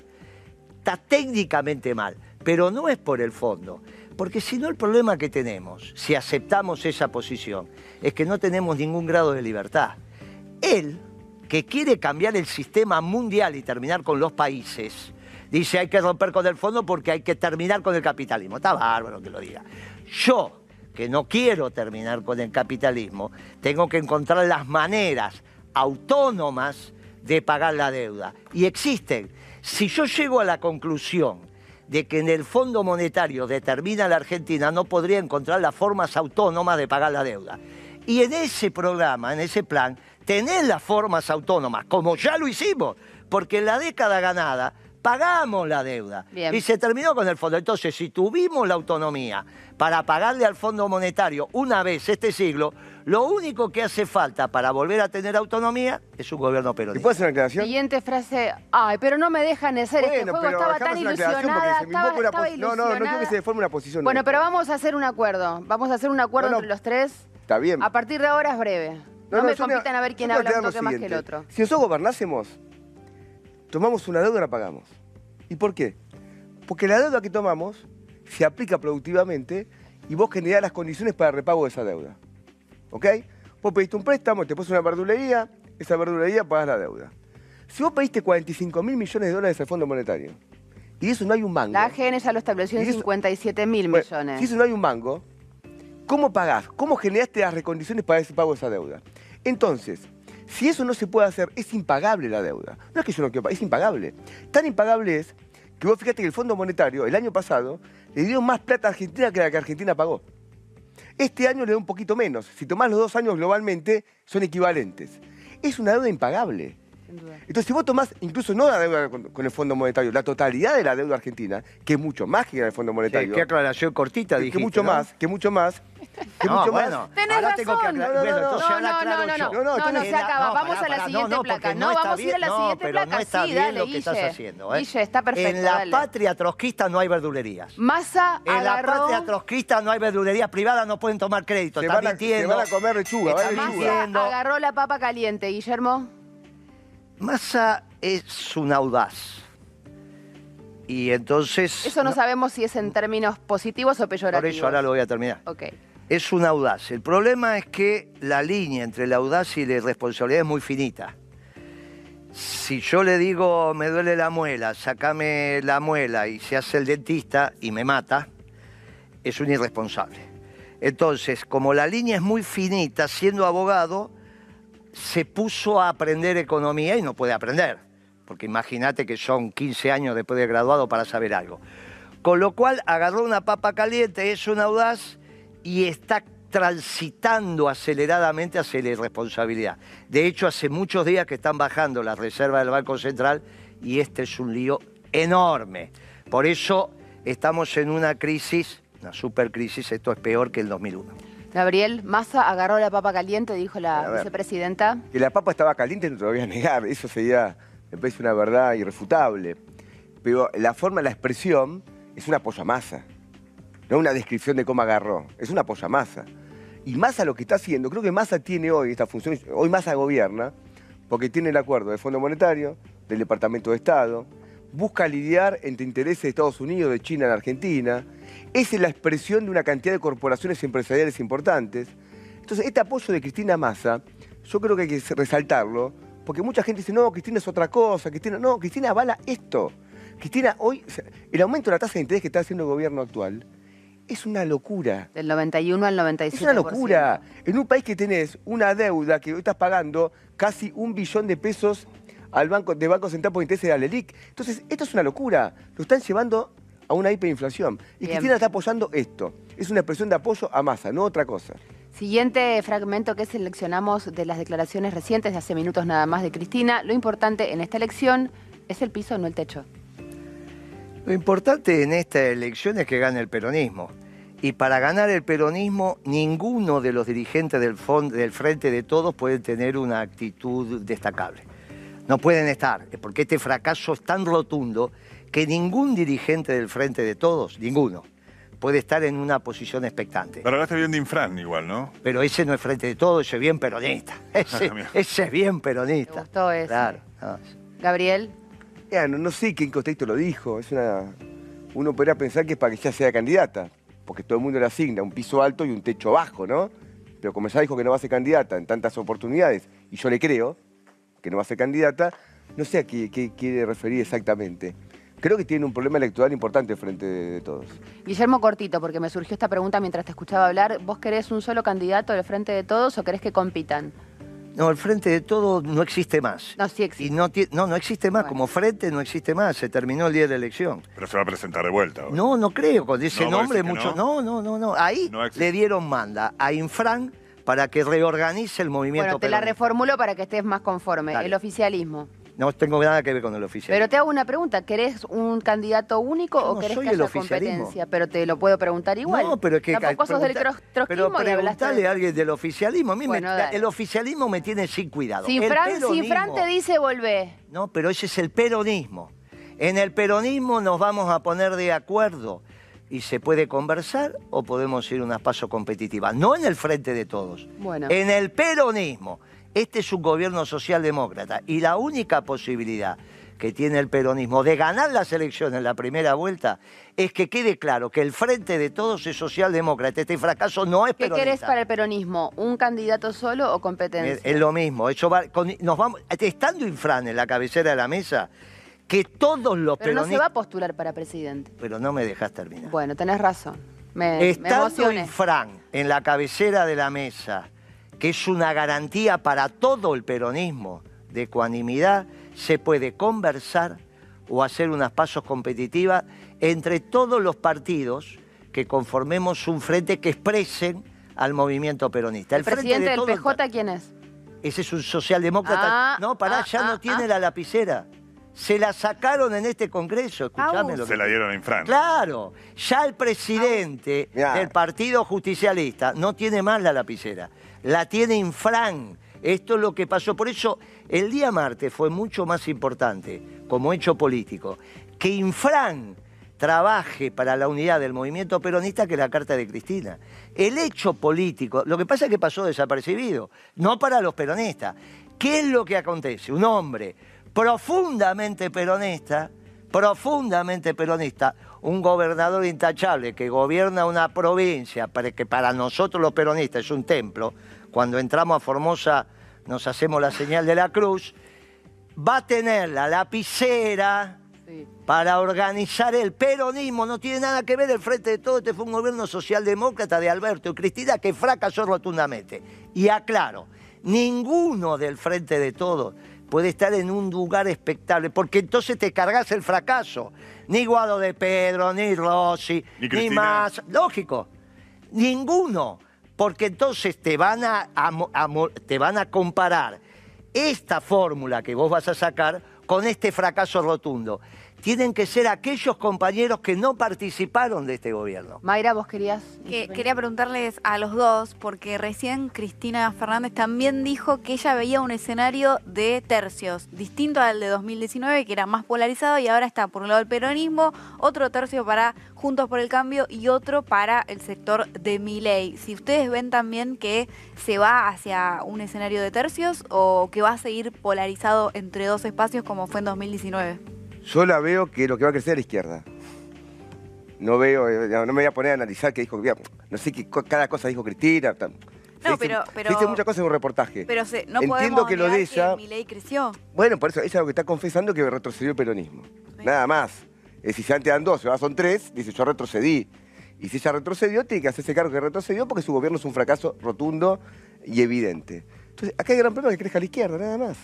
está técnicamente mal, pero no es por el fondo. Porque si no el problema que tenemos, si aceptamos esa posición, es que no tenemos ningún grado de libertad. Él, que quiere cambiar el sistema mundial y terminar con los países, dice hay que romper con el fondo porque hay que terminar con el capitalismo. Está bárbaro que lo diga. Yo, que no quiero terminar con el capitalismo, tengo que encontrar las maneras autónomas de pagar la deuda. Y existen. Si yo llego a la conclusión de que en el Fondo Monetario determina la Argentina, no podría encontrar las formas autónomas de pagar la deuda. Y en ese programa, en ese plan, tener las formas autónomas, como ya lo hicimos, porque en la década ganada pagamos la deuda Bien. y se terminó con el fondo. Entonces, si tuvimos la autonomía para pagarle al Fondo Monetario una vez este siglo, lo único que hace falta para volver a tener autonomía es un gobierno peronista. ¿Puedo hacer una aclaración? Siguiente frase. Ay, pero no me dejan hacer este Bueno, juego. pero Estaba tan ilusionada. Estaba, estaba No, no, no quiero que se forme una posición. Bueno, pero vamos a hacer un acuerdo. Vamos a hacer un acuerdo entre los tres. Está bien. A partir de ahora es breve. No, me compitan a ver quién habla un toque más que el otro. Si nosotros gobernásemos, tomamos una deuda y la pagamos. ¿Y por qué? Porque la deuda que tomamos se aplica productivamente y vos generás las condiciones para el repago de esa deuda. ¿Ok? Vos pediste un préstamo, te pones una verdulería, esa verdulería pagás la deuda. Si vos pediste 45 mil millones de dólares al Fondo Monetario, y eso no hay un mango. La AGN ya lo estableció en Y eso- 57 mil Bueno, millones. Si eso no hay un mango, ¿cómo pagás? ¿Cómo generaste las recondiciones para ese pago de esa deuda? Entonces, si eso no se puede hacer, es impagable la deuda. No es que yo no quiero pagar, es impagable. Tan impagable es que vos fíjate que el Fondo Monetario, el año pasado, le dio más plata a Argentina que la que Argentina pagó. Este año le da un poquito menos. Si tomás los dos años globalmente, son equivalentes. Es una deuda impagable. Sin duda. Entonces, si vos tomás incluso no la deuda con, con el Fondo Monetario, la totalidad de la deuda argentina, que es mucho más que el Fondo Sí, Monetario, qué aclaración cortita, que, mucho ¿no? más, que mucho más, que No, mucho bueno, más. Tenés ahora tengo que razón. aclarar. No, no, bueno, no, entonces no, no, no, no, no, No, no, no, se acaba. No, vamos pará, a la siguiente no, no, placa. No, vamos a ir a la no, siguiente pero placa. No está sí, bien dale, lo que estás Guille. haciendo. ¿eh? Guille, está perfecto, En la dale. patria trotskista no hay verdulerías. Massa En la patria trotskista no hay verdulerías privadas, no pueden tomar crédito. Se Está van, a, se van a comer lechuga, Está ¿vale? lechuga. mintiendo. Massa agarró la papa caliente, Guillermo. Massa es un audaz. Y entonces... Eso no, no- sabemos si es en términos positivos o peyorativos. Por eso ahora lo voy a terminar. Ok. Es un audaz. El problema es que la línea entre la audacia y la irresponsabilidad es muy finita. Si yo le digo, me duele la muela, sacame la muela y se hace el dentista y me mata, es un irresponsable. Entonces, como la línea es muy finita, siendo abogado, se puso a aprender economía y no puede aprender. Porque imagínate que son 15 años después de graduado para saber algo. Con lo cual agarró una papa caliente, es un audaz y está transitando aceleradamente hacia la irresponsabilidad. De hecho, hace muchos días que están bajando las reservas del Banco Central y este es un lío enorme. Por eso estamos en una crisis, una supercrisis, esto es peor que el 2001. Gabriel, Massa agarró la papa caliente, dijo la ver. vicepresidenta. Que la papa estaba caliente no te lo voy a negar, eso sería, me parece una verdad irrefutable. Pero la forma, la expresión, es una masa. No una descripción de cómo agarró, es una masa. Y Massa lo que está haciendo, creo que Massa tiene hoy esta función, hoy Massa gobierna, porque tiene el acuerdo del Fondo Monetario, del Departamento de Estado, busca lidiar entre intereses de Estados Unidos, de China, de Argentina. Esa es la expresión de una cantidad de corporaciones empresariales importantes. Entonces, este apoyo de Cristina Massa, yo creo que hay que resaltarlo, porque mucha gente dice, no, Cristina es otra cosa, Cristina, no, Cristina avala esto. Cristina, hoy, el aumento de la tasa de interés que está haciendo el gobierno actual Es una locura. Del 91 al 97. Es una locura. En un país que tenés una deuda que hoy estás pagando casi un billón de pesos al banco, de Banco Central por interés de la LELIC. Entonces, esto es una locura. Lo están llevando a una hiperinflación. Y Bien. Cristina está apoyando esto. Es una expresión de apoyo a masa, no otra cosa. Siguiente fragmento que seleccionamos de las declaraciones recientes de hace minutos nada más de Cristina. Lo importante en esta elección es el piso, no el techo. Lo importante en esta elección es que gane el peronismo. Y para ganar el peronismo, ninguno de los dirigentes del, del Frente de Todos puede tener una actitud destacable. No pueden estar, porque este fracaso es tan rotundo que ningún dirigente del Frente de Todos, ninguno, puede estar en una posición expectante. Pero hablaste bien de Infran igual, ¿no? Pero ese no es Frente de Todos, ese es bien peronista. Ese, Mira. ese es bien peronista. Me gustó ese. Claro. no. Gabriel, Ya, no, no sé qué contexto lo dijo. Es una... Uno podría pensar que es para que ya sea candidata, porque todo el mundo le asigna un piso alto y un techo bajo, ¿no? Pero como ya dijo que no va a ser candidata en tantas oportunidades, y yo le creo que no va a ser candidata, no sé a qué, qué quiere referir exactamente. Creo que tiene un problema electoral importante frente de, de todos. Guillermo Cortito, porque me surgió esta pregunta mientras te escuchaba hablar. ¿Vos querés un solo candidato del Frente de Todos o querés que compitan? No, el Frente de Todos no existe más. No, sí existe. Y no, no, no existe más. Como frente no existe más. Se terminó el día de la elección. Pero se va a presentar de vuelta. No, no creo. Con ese No, nombre mucho. no. No, no, no, no. Ahí le dieron manda a Infran para que reorganice el movimiento Bueno, te la reformulo para que estés más conforme. Dale. El oficialismo. No tengo nada que ver con el oficial. Pero te hago una pregunta. ¿Querés un candidato único Yo o no querés soy que el haya oficialismo. competencia? Pero te lo puedo preguntar igual. No, pero es que Tampoco sos del trotskismo Pero preguntale de- a alguien del oficialismo. A mí me- Bueno, dale. el oficialismo me tiene sin cuidado. Si El Fran, si Fran te dice volvé. No, pero ese es el peronismo. En el peronismo nos vamos a poner de acuerdo y se puede conversar o podemos ir a unas pasos competitivas. No en el frente de todos. Bueno. En el peronismo. Este es un gobierno socialdemócrata y la única posibilidad que tiene el peronismo de ganar las elecciones en la primera vuelta es que quede claro que el frente de todos es socialdemócrata. Este fracaso no es ¿Qué peronista. querés para el peronismo? ¿Un candidato solo o competencia? Es, es lo mismo. Eso va, con- nos vamos, estando Infran en la cabecera de la mesa, que todos los Pero no se peronistas... va a postular para presidente. Pero no me dejas terminar. Bueno, tenés razón. Me, me Estando emocioné. Infran en la cabecera de la mesa, que es una garantía para todo el peronismo de ecuanimidad, se puede conversar o hacer unas pasos competitivas entre todos los partidos que conformemos un frente que expresen al movimiento peronista. ¿El, presidente de del PJ quién es? Ese es un socialdemócrata. Ah, no, pará, ah, ya ah, no tiene ah. la lapicera. Se la sacaron en este congreso, escuchame lo que Se la dieron a Infran. Claro, ya el presidente Mirá. del Partido Justicialista no tiene más la lapicera, la tiene Infran. Esto es lo que pasó. Por eso el día martes fue mucho más importante, como hecho político, que Infran trabaje para la unidad del movimiento peronista que la carta de Cristina. El hecho político, lo que pasa es que pasó desapercibido, no para los peronistas. ¿Qué es lo que acontece? Un hombre profundamente peronista, profundamente peronista, un gobernador intachable que gobierna una provincia para que para nosotros los peronistas es un templo, cuando entramos a Formosa nos hacemos la señal de la cruz, va a tener la lapicera para organizar el peronismo. No tiene nada que ver el frente de todo. Este fue un gobierno socialdemócrata de Alberto y Cristina que fracasó rotundamente. Y aclaro, ninguno del frente de todos puede estar en un lugar expectable, porque entonces te cargas el fracaso. Ni Guado de Pedro, ni Rossi, Ni más. Lógico, ninguno, porque entonces te van a, a te van a comparar esta fórmula que vos vas a sacar con este fracaso rotundo. Tienen que ser aquellos compañeros que no participaron de este gobierno. Mayra, vos querías. Que- quería preguntarles a los dos, porque recién Cristina Fernández también dijo que ella veía un escenario de tercios, distinto al de 2019, que era más polarizado, y ahora está por un lado el peronismo, otro tercio para Juntos por el Cambio y otro para el sector de Miley. Si ustedes ven también que se va hacia un escenario de tercios o que va a seguir polarizado entre dos espacios como fue en 2019. Yo la veo que lo que va a crecer es la izquierda. No veo, eh, no me voy a poner a analizar qué dijo, no sé qué cada cosa dijo Cristina. tam- se No, dice- pero- se pero- dice muchas cosas en un reportaje. Pero se, no Entiendo que lo de ella- que Milei creció. Bueno, por eso ella lo que está confesando es que retrocedió el peronismo. Nada más. Es decir, si antes eran dos, ahora son tres, dice yo retrocedí. Y si ella retrocedió, tiene que hacerse cargo que retrocedió porque su gobierno es un fracaso rotundo y evidente. Entonces, acá hay gran problema que crezca la izquierda, nada más.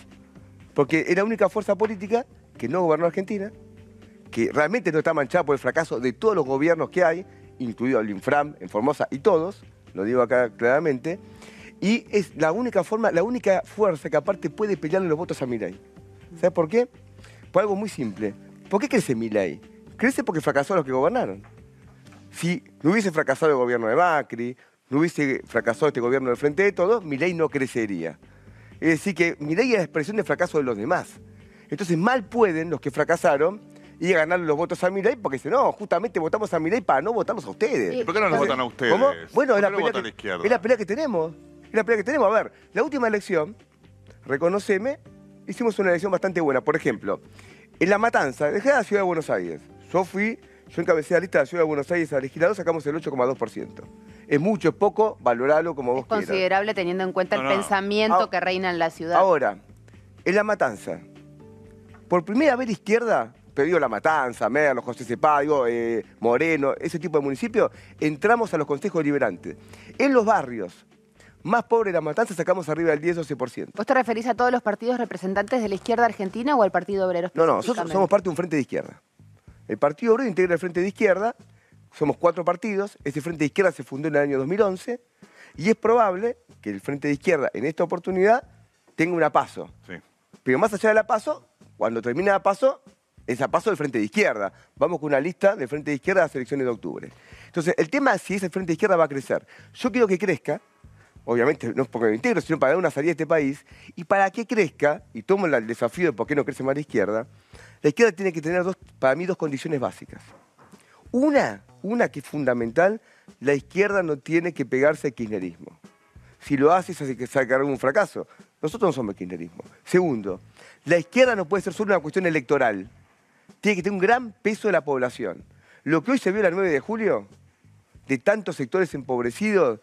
Porque es la única fuerza política que no gobernó Argentina, que realmente no está manchada por el fracaso de todos los gobiernos que hay, incluido el Infram en Formosa y todos, lo digo acá claramente, y es la única forma, la única fuerza que aparte puede pelearle los votos a Milei. ¿Sabes por qué? Por algo muy simple. ¿Por qué crece Milei? Crece porque fracasó a los que gobernaron. Si no hubiese fracasado el gobierno de Macri, no hubiese fracasado este gobierno del Frente de Todos, Milei no crecería. Es decir, que Milei es la expresión del fracaso de los demás. Entonces mal pueden los que fracasaron y ganar los votos a Milei porque dicen, no, justamente votamos a Milei para no votarnos a ustedes. ¿Y por qué no los votan a ustedes? ¿Cómo? Bueno, es la, ¿Por qué no pelea a la que, izquierda? es la pelea que tenemos. Es la pelea que tenemos. A ver, la última elección, reconoceme, hicimos una elección bastante buena. Por ejemplo, en La Matanza, dejé la Ciudad de Buenos Aires. Yo fui, yo encabecé la lista de la Ciudad de Buenos Aires a legislador, sacamos el 8,2%. Es mucho, es poco, valoralo como vos quieras. Considerable teniendo en cuenta No, el no. pensamiento Ah, que reina en la ciudad. Ahora, en La Matanza, por primera vez la izquierda, pedido La Matanza, Merlo, José Cepadio, eh, Moreno, ese tipo de municipios, entramos a los consejos deliberantes. En los barrios más pobres de La Matanza sacamos arriba del 10-12%. ¿Vos te referís a todos los partidos representantes de la izquierda argentina o al Partido Obrero? No, no, nosotros somos parte de un frente de izquierda. El Partido Obrero integra el frente de izquierda, somos cuatro partidos, ese frente de izquierda se fundó en el año 2011 y es probable que el frente de izquierda en esta oportunidad tenga una paso. Sí. Pero más allá de la paso, cuando termina la paso, es a paso del frente de izquierda. Vamos con una lista del frente de izquierda a las elecciones de octubre. Entonces, el tema es si ese frente de izquierda va a crecer. Yo quiero que crezca, obviamente no es porque me integro, sino para dar una salida a este país, y para que crezca, y tomo el desafío de por qué no crece más la izquierda, la izquierda tiene que tener, dos, para mí, dos condiciones básicas. Una, una que es fundamental, la izquierda no tiene que pegarse al kirchnerismo. Si lo hace, se hace que sacar un fracaso. Nosotros no somos el kirchnerismo. Segundo, la izquierda no puede ser solo una cuestión electoral. Tiene que tener un gran peso de la población. Lo que hoy se vio el 9 de julio, de tantos sectores empobrecidos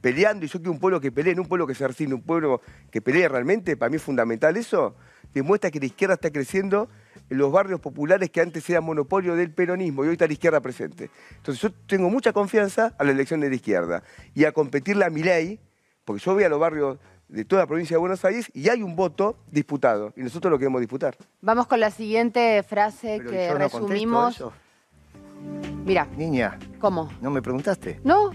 peleando, y yo quiero un pueblo que pelee, no un pueblo que se resigne, un pueblo que pelee realmente, para mí es fundamental eso, demuestra que la izquierda está creciendo en los barrios populares que antes eran monopolio del peronismo y hoy está la izquierda presente. Entonces yo tengo mucha confianza a la elección de la izquierda y a competirle a mi ley, porque yo voy a los barrios de toda la provincia de Buenos Aires y hay un voto disputado y nosotros lo queremos disputar. Vamos con la siguiente frase Pero que yo no resumimos. eso. Mira, Niña, ¿cómo? ¿no me preguntaste? No,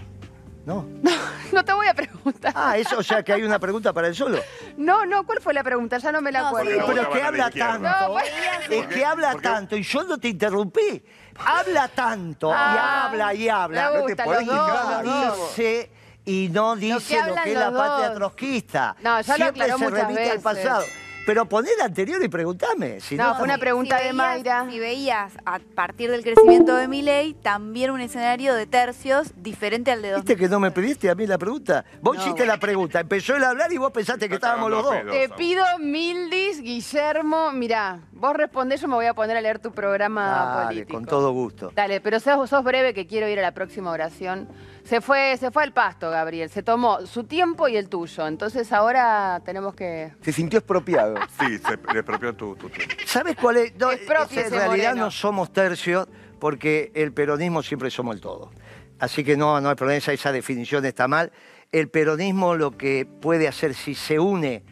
No. no te voy a preguntar. Ah, eso, o sea que hay una pregunta para el solo. No, no, ¿cuál fue la pregunta? Ya no me la No, acuerdo. sí, Pero que habla tanto. No, pues- Es que habla tanto y yo no te interrumpí. Habla tanto y Ah, habla y habla. me No te podés los dos, quitar, los dos. dice y no dice lo que es la los patria dos. trotskista. No, ya lo Siempre aclaró se remite al veces. pasado. Pero poné la anterior y pregúntame. Si No, no, fue una pregunta Si de veías- Mayra. Si veías a partir del crecimiento de Milei también un escenario de tercios diferente al de ¿Viste que no me pediste a mí la pregunta? Vos No. hiciste la pregunta, empezó él a hablar y vos pensaste que Está estábamos los dos. Te pido Mildis, Guillermo. Mirá, vos respondés, yo me voy a poner a leer tu programa Dale, político. con todo gusto. Dale, pero sos, sos breve que quiero ir a la próxima oración. Se fue, se fue al pasto, Gabriel. Se tomó su tiempo y el tuyo. Entonces ahora tenemos que. Se sintió expropiado. Sí, se le expropió tu, tu, tu- ¿Sabes cuál es? No, Expropiese, en realidad Moreno. no somos tercios porque el peronismo siempre somos el todo. Así que no, no hay problema, esa, esa definición está mal. El peronismo lo que puede hacer si se une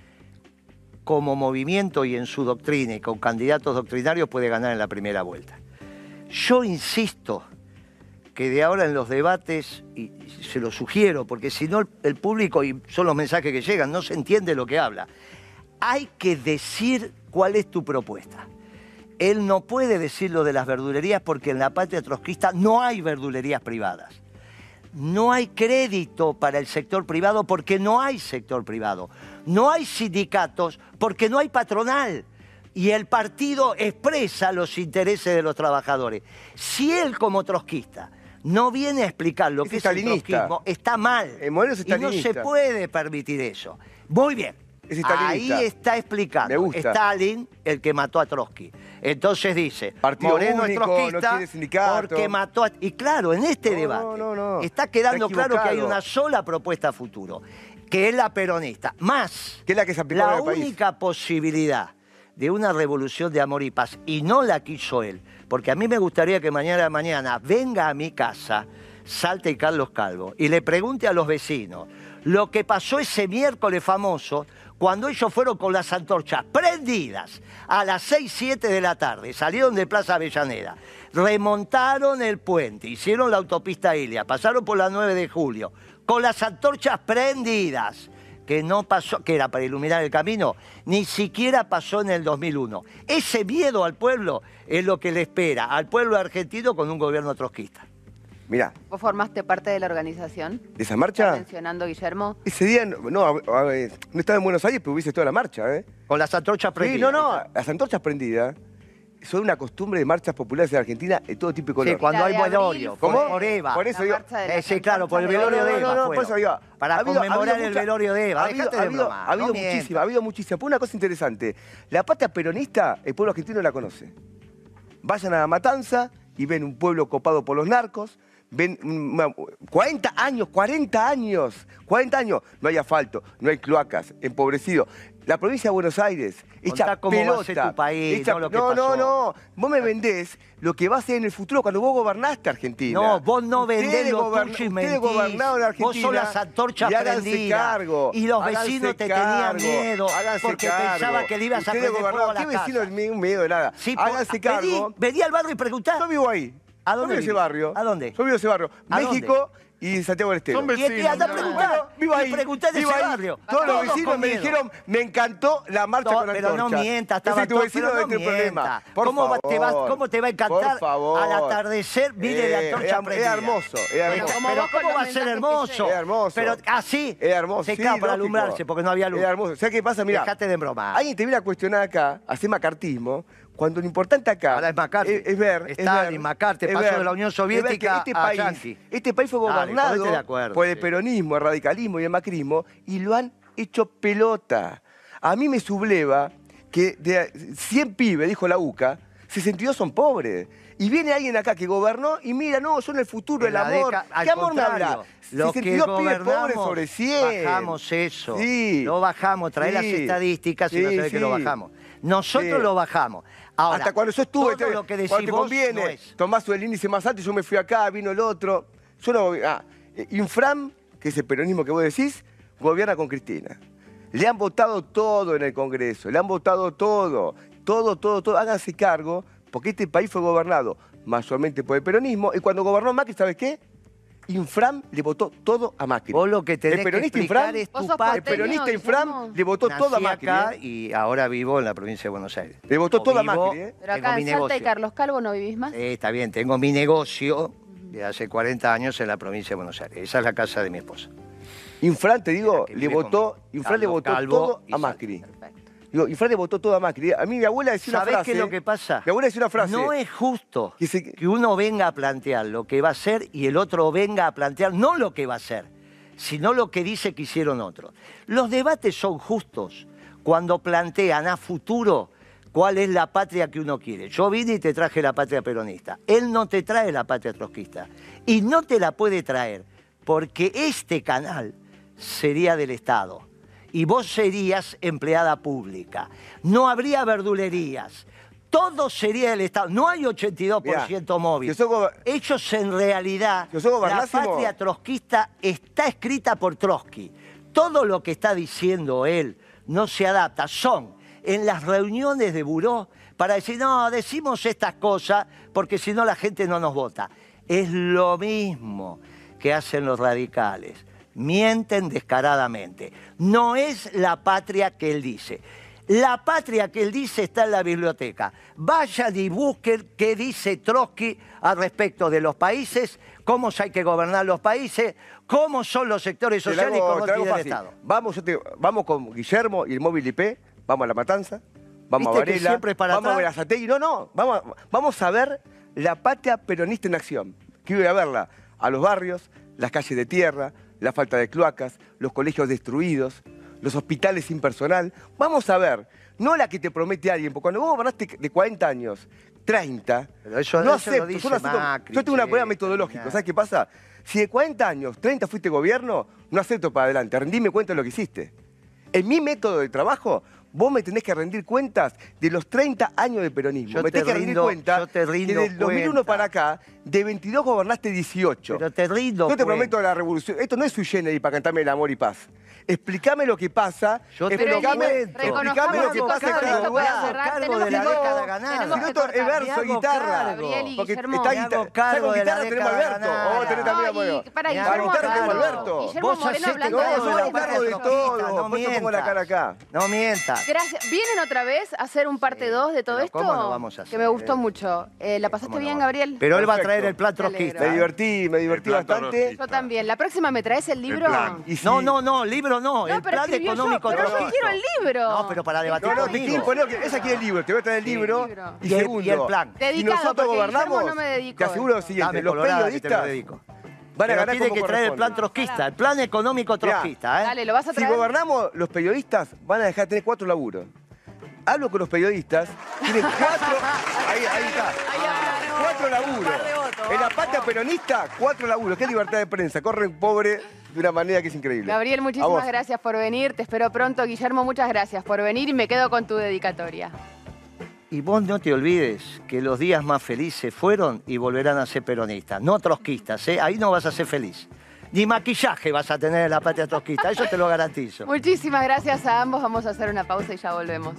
como movimiento y en su doctrina y con candidatos doctrinarios puede ganar en la primera vuelta. Yo insisto que de ahora en los debates, y se lo sugiero, porque si no el- público, y son los mensajes que llegan, no se entiende lo que habla, hay que decir cuál es tu propuesta. Él no puede decir lo de las verdulerías porque en la patria trotskista no hay verdulerías privadas. No hay crédito para el sector privado porque no hay sector privado. No hay sindicatos porque no hay patronal. Y el partido expresa los intereses de los trabajadores. Si él como trotskista no viene a explicar lo Es que es el trotskismo, está mal. Eh, es y no se puede permitir eso. Muy bien. Es Ahí está explicando. Me gusta. Stalin, el que mató a Trotsky. Entonces dice, Partido Moreno es único, no trotskista porque mató a... Y claro, en este No, debate no, está quedando Está claro que hay una sola propuesta a futuro, que es la peronista. Más, Que es la que se la país. única posibilidad de una revolución de amor y paz, y no la quiso él, porque a mí me gustaría que mañana a mañana venga a mi casa, Salta y Carlos Calvo y le pregunte a los vecinos lo que pasó ese miércoles famoso cuando ellos fueron con las antorchas prendidas a las 6, 7 de la tarde, salieron de Plaza Avellaneda, remontaron el puente, hicieron la autopista Ilia, pasaron por la 9 de julio, con las antorchas prendidas, que no pasó, que era para iluminar el camino, ni siquiera pasó en el 2001. Ese miedo al pueblo es lo que le espera al pueblo argentino con un gobierno trotskista. Mirá, ¿Vos formaste parte de la organización? ¿de esa ¿Está marcha? mencionando Guillermo? Ese día, no, no, a- a ver, no estaba en Buenos Aires, pero hubiese toda la marcha, ¿eh? Con las antorchas Sí, prendidas. no, no, las antorchas prendidas son una costumbre de marchas populares en Argentina de todo tipo de color. Sí, cuando hay velorio, fue por, Eva. Por eso de Eh, sí, claro, por el velorio de Eva. no, no, por eso digo, Para ha habido- conmemorar ha habido el mucha- velorio de Eva. Ha habido, ha de habido, broma, ha habido muchísima, ha habido muchísima. Pero una cosa interesante, la patria peronista, el pueblo argentino la conoce. Vayan a la matanza y ven un pueblo copado por los narcos, ven mm, 40 años, 40 años, 40 años, no hay asfalto, no hay cloacas, empobrecido. La provincia de Buenos Aires, hecha cómo va a pelota. ser tu país, hecha- no lo que no, no, pasó. no, vos me vendés lo que va a ser en el futuro cuando vos gobernaste Argentina. No, vos no vendés lo tuyo y mentís. gobernaron Argentina. Vos sos las antorchas prendidas. cargo. Y los vecinos te tenían miedo porque cargo. pensaban que le ibas a prender fuego a la ¿Qué vecino no ningún miedo de nada? Sí, háganse vení, cargo. Vení al barrio y preguntá. Yo vivo ahí. ¿A Yo dónde vivo en ese barrio. ¿A dónde? Yo vivo ese barrio. ¿A México y Santiago del Estero. Son Y este anda a preguntar. Vivo ahí. Y preguntá de vivo ese ahí. barrio. Todos los vecinos me miedo. dijeron, me encantó la marcha No, con pero no antorcha. mientas, estaba tu todo, vecino pero debe no problema. mientas. Por ¿Cómo, va- te vas- favor. ¿Cómo te va a encantar favor. al atardecer mire Eh, la antorcha es- prendida? Es hermoso, Pero, hermoso. pero ¿cómo va a ser hermoso? Es hermoso. Pero así Es hermoso. se sí, cae para alumbrarse porque no había luz. Es hermoso. ¿Sabes qué pasa? Mira, Dejate de bromar. alguien te viene a cuestionar acá, hacer macartismo, cuando lo importante acá Ahora es McCarthy. es, es ver. es Stalin, ver- McCarthy, es pasó ver- de la Unión Soviética este a país. Este país fue gobernado ponete de acuerdo, por el sí. peronismo, el radicalismo y el macrismo y lo han hecho pelota. A mí me subleva que de 100 pibes, dijo la UCA, 62 son pobres. Y viene alguien acá que gobernó y mira, no, son el futuro, En el amor. deca- ¿Qué amor me contrario, habla? Lo que 62 pibes pobres sobre 100. bajamos eso. Sí. Lo bajamos, trae las Sí. estadísticas y vas a ver Sí, que lo sí. bajamos. Nosotros Sí. lo bajamos. Ahora, Hasta cuando yo estuve, todo te- lo que decís cuando te conviene, no es. tomás el índice más alto y yo me fui acá, vino el otro. Yo no, ah, eh, Infram, que es el peronismo que vos decís, gobierna con Cristina. Le han votado todo en el Congreso, le han votado todo, todo, todo, todo. Háganse cargo, porque este país fue gobernado mayormente por el peronismo, y cuando gobernó Macri, ¿sabes qué? Infram le votó todo a Macri. Vos lo que tenés el peronista que Infram, es ¿Vos tu sos patria. el peronista Infram le votó todo a Macri. acá ¿eh? y ahora vivo en la provincia de Buenos Aires. Le votó O todo a Macri, ¿eh? Pero tengo acá mi en Salta y. Carlos Calvo no vivís más. Eh, está bien, tengo mi negocio de hace 40 años en la provincia de Buenos Aires. Esa es la casa de mi esposa. Infran, te digo, le votó. Infran le votó todo a. Macri. Perfecto. Digo, Infran le votó todo a Macri. A mí mi abuela decía una ¿Sabés frase. qué es lo que pasa? Mi abuela decía una frase. No es justo Que se- que uno venga a plantear lo que va a hacer y el otro venga a plantear no lo que va a hacer, sino lo que dice que hicieron otros. Los debates son justos cuando plantean a futuro cuál es la patria que uno quiere. Yo vine y te traje la patria peronista. Él no te trae la patria trotskista. Y no te la puede traer porque este canal sería del Estado y vos serías empleada pública. No habría verdulerías. Todo sería del Estado. No hay 82% móvil. si sos gober- Ellos en realidad, la patria trotskista está escrita por Trotsky. Todo lo que está diciendo él no se adapta. Son en las reuniones de buró para decir, no, decimos estas cosas porque si no la gente no nos vota. Es lo mismo que hacen los radicales. Mienten descaradamente. No es la patria que él dice. La patria que él dice está en la biblioteca. Vayan y busquen qué dice Trotsky al respecto de los países, cómo hay que gobernar los países, cómo son los sectores sociales y cómo tiene el. Estado. Vamos, te- vamos con Guillermo y el móvil IP, vamos a La Matanza, vamos a ¿Viste que Varela, siempre es para vamos a atrás? Verazategui. No, no, vamos, a- vamos a ver la patria peronista en acción. Quiero ir a verla a los barrios, las calles de tierra, la falta de cloacas, los colegios destruidos, los hospitales sin personal. Vamos a ver, no la que te promete alguien, porque cuando vos gobernaste de 40 años, 30, Pero eso- no eso acepto, yo no acepto. Macri, yo tengo una prueba metodológica. ¿sabes qué pasa? Si de 40 años, 30 fuiste gobierno, no acepto para adelante, rendime cuenta de lo que hiciste. En mi método de trabajo, Vos me tenés que rendir cuentas de los 30 años de peronismo. Yo me te tenés que rendir rindo- cuenta yo te rindo que del 2001 cuenta. para acá, de 22 gobernaste 18. Pero te rindo No te cuenta. prometo la revolución. Esto no es su generis para cantarme el amor y paz. Explícame lo que pasa. Yo te explícame, cuento. explícame lo que pasa cada esto lugar. cargo de la década ganada. Si no, es verso, guitarra. Porque está guitarra. cargo guitarra tenemos Alberto. Vos tenés también a para guitarra tenemos. Alberto. Guillermo Vos Moreno hacete hablando de cargo de todo. no como la cara mientas. acá. No mientas. Gracias. ¿Vienen otra vez a hacer un parte 2 de todo esto? ¿cómo no vamos a Que me gustó mucho. Eh, ¿La pasaste ¿Cómo no bien? Gabriel? Pero él va a traer el plan trotskista. Me divertí, me divertí bastante. Yo también. ¿La próxima me traes el libro? No, no, no, libro no. No, el pero plan yo, económico pero yo trotskista. quiero el libro. No, pero para debatir No, no, que esa quiere el libro, te voy a traer el libro. libro. Y, Y el- segundo, y el plan. si Dedicado, nosotros gobernamos, no me te aseguro lo siguiente, Dame los colorada que te lo periodistas dedico. van a Pero ganar tiene que traer el plan trotskista, el plan económico trotskista, ¿eh? Dale, lo vas a Si traer. gobernamos, los periodistas van a dejar de tener cuatro laburos. Hablo con los periodistas, tienen cuatro. Ahí, ahí está. Cuatro laburos. En la patria peronista, cuatro laburos. Qué libertad de prensa. Corren pobre de una manera que es increíble. Gabriel, muchísimas gracias por venir. Te espero pronto. Guillermo, muchas gracias por venir y me quedo con tu dedicatoria. Y vos no te olvides que los días más felices fueron y volverán a ser peronistas, no trotskistas, ¿eh? Ahí no vas a ser feliz. Ni maquillaje vas a tener en la patria trotskista, eso te lo garantizo. Muchísimas gracias a ambos. Vamos a hacer una pausa y ya volvemos.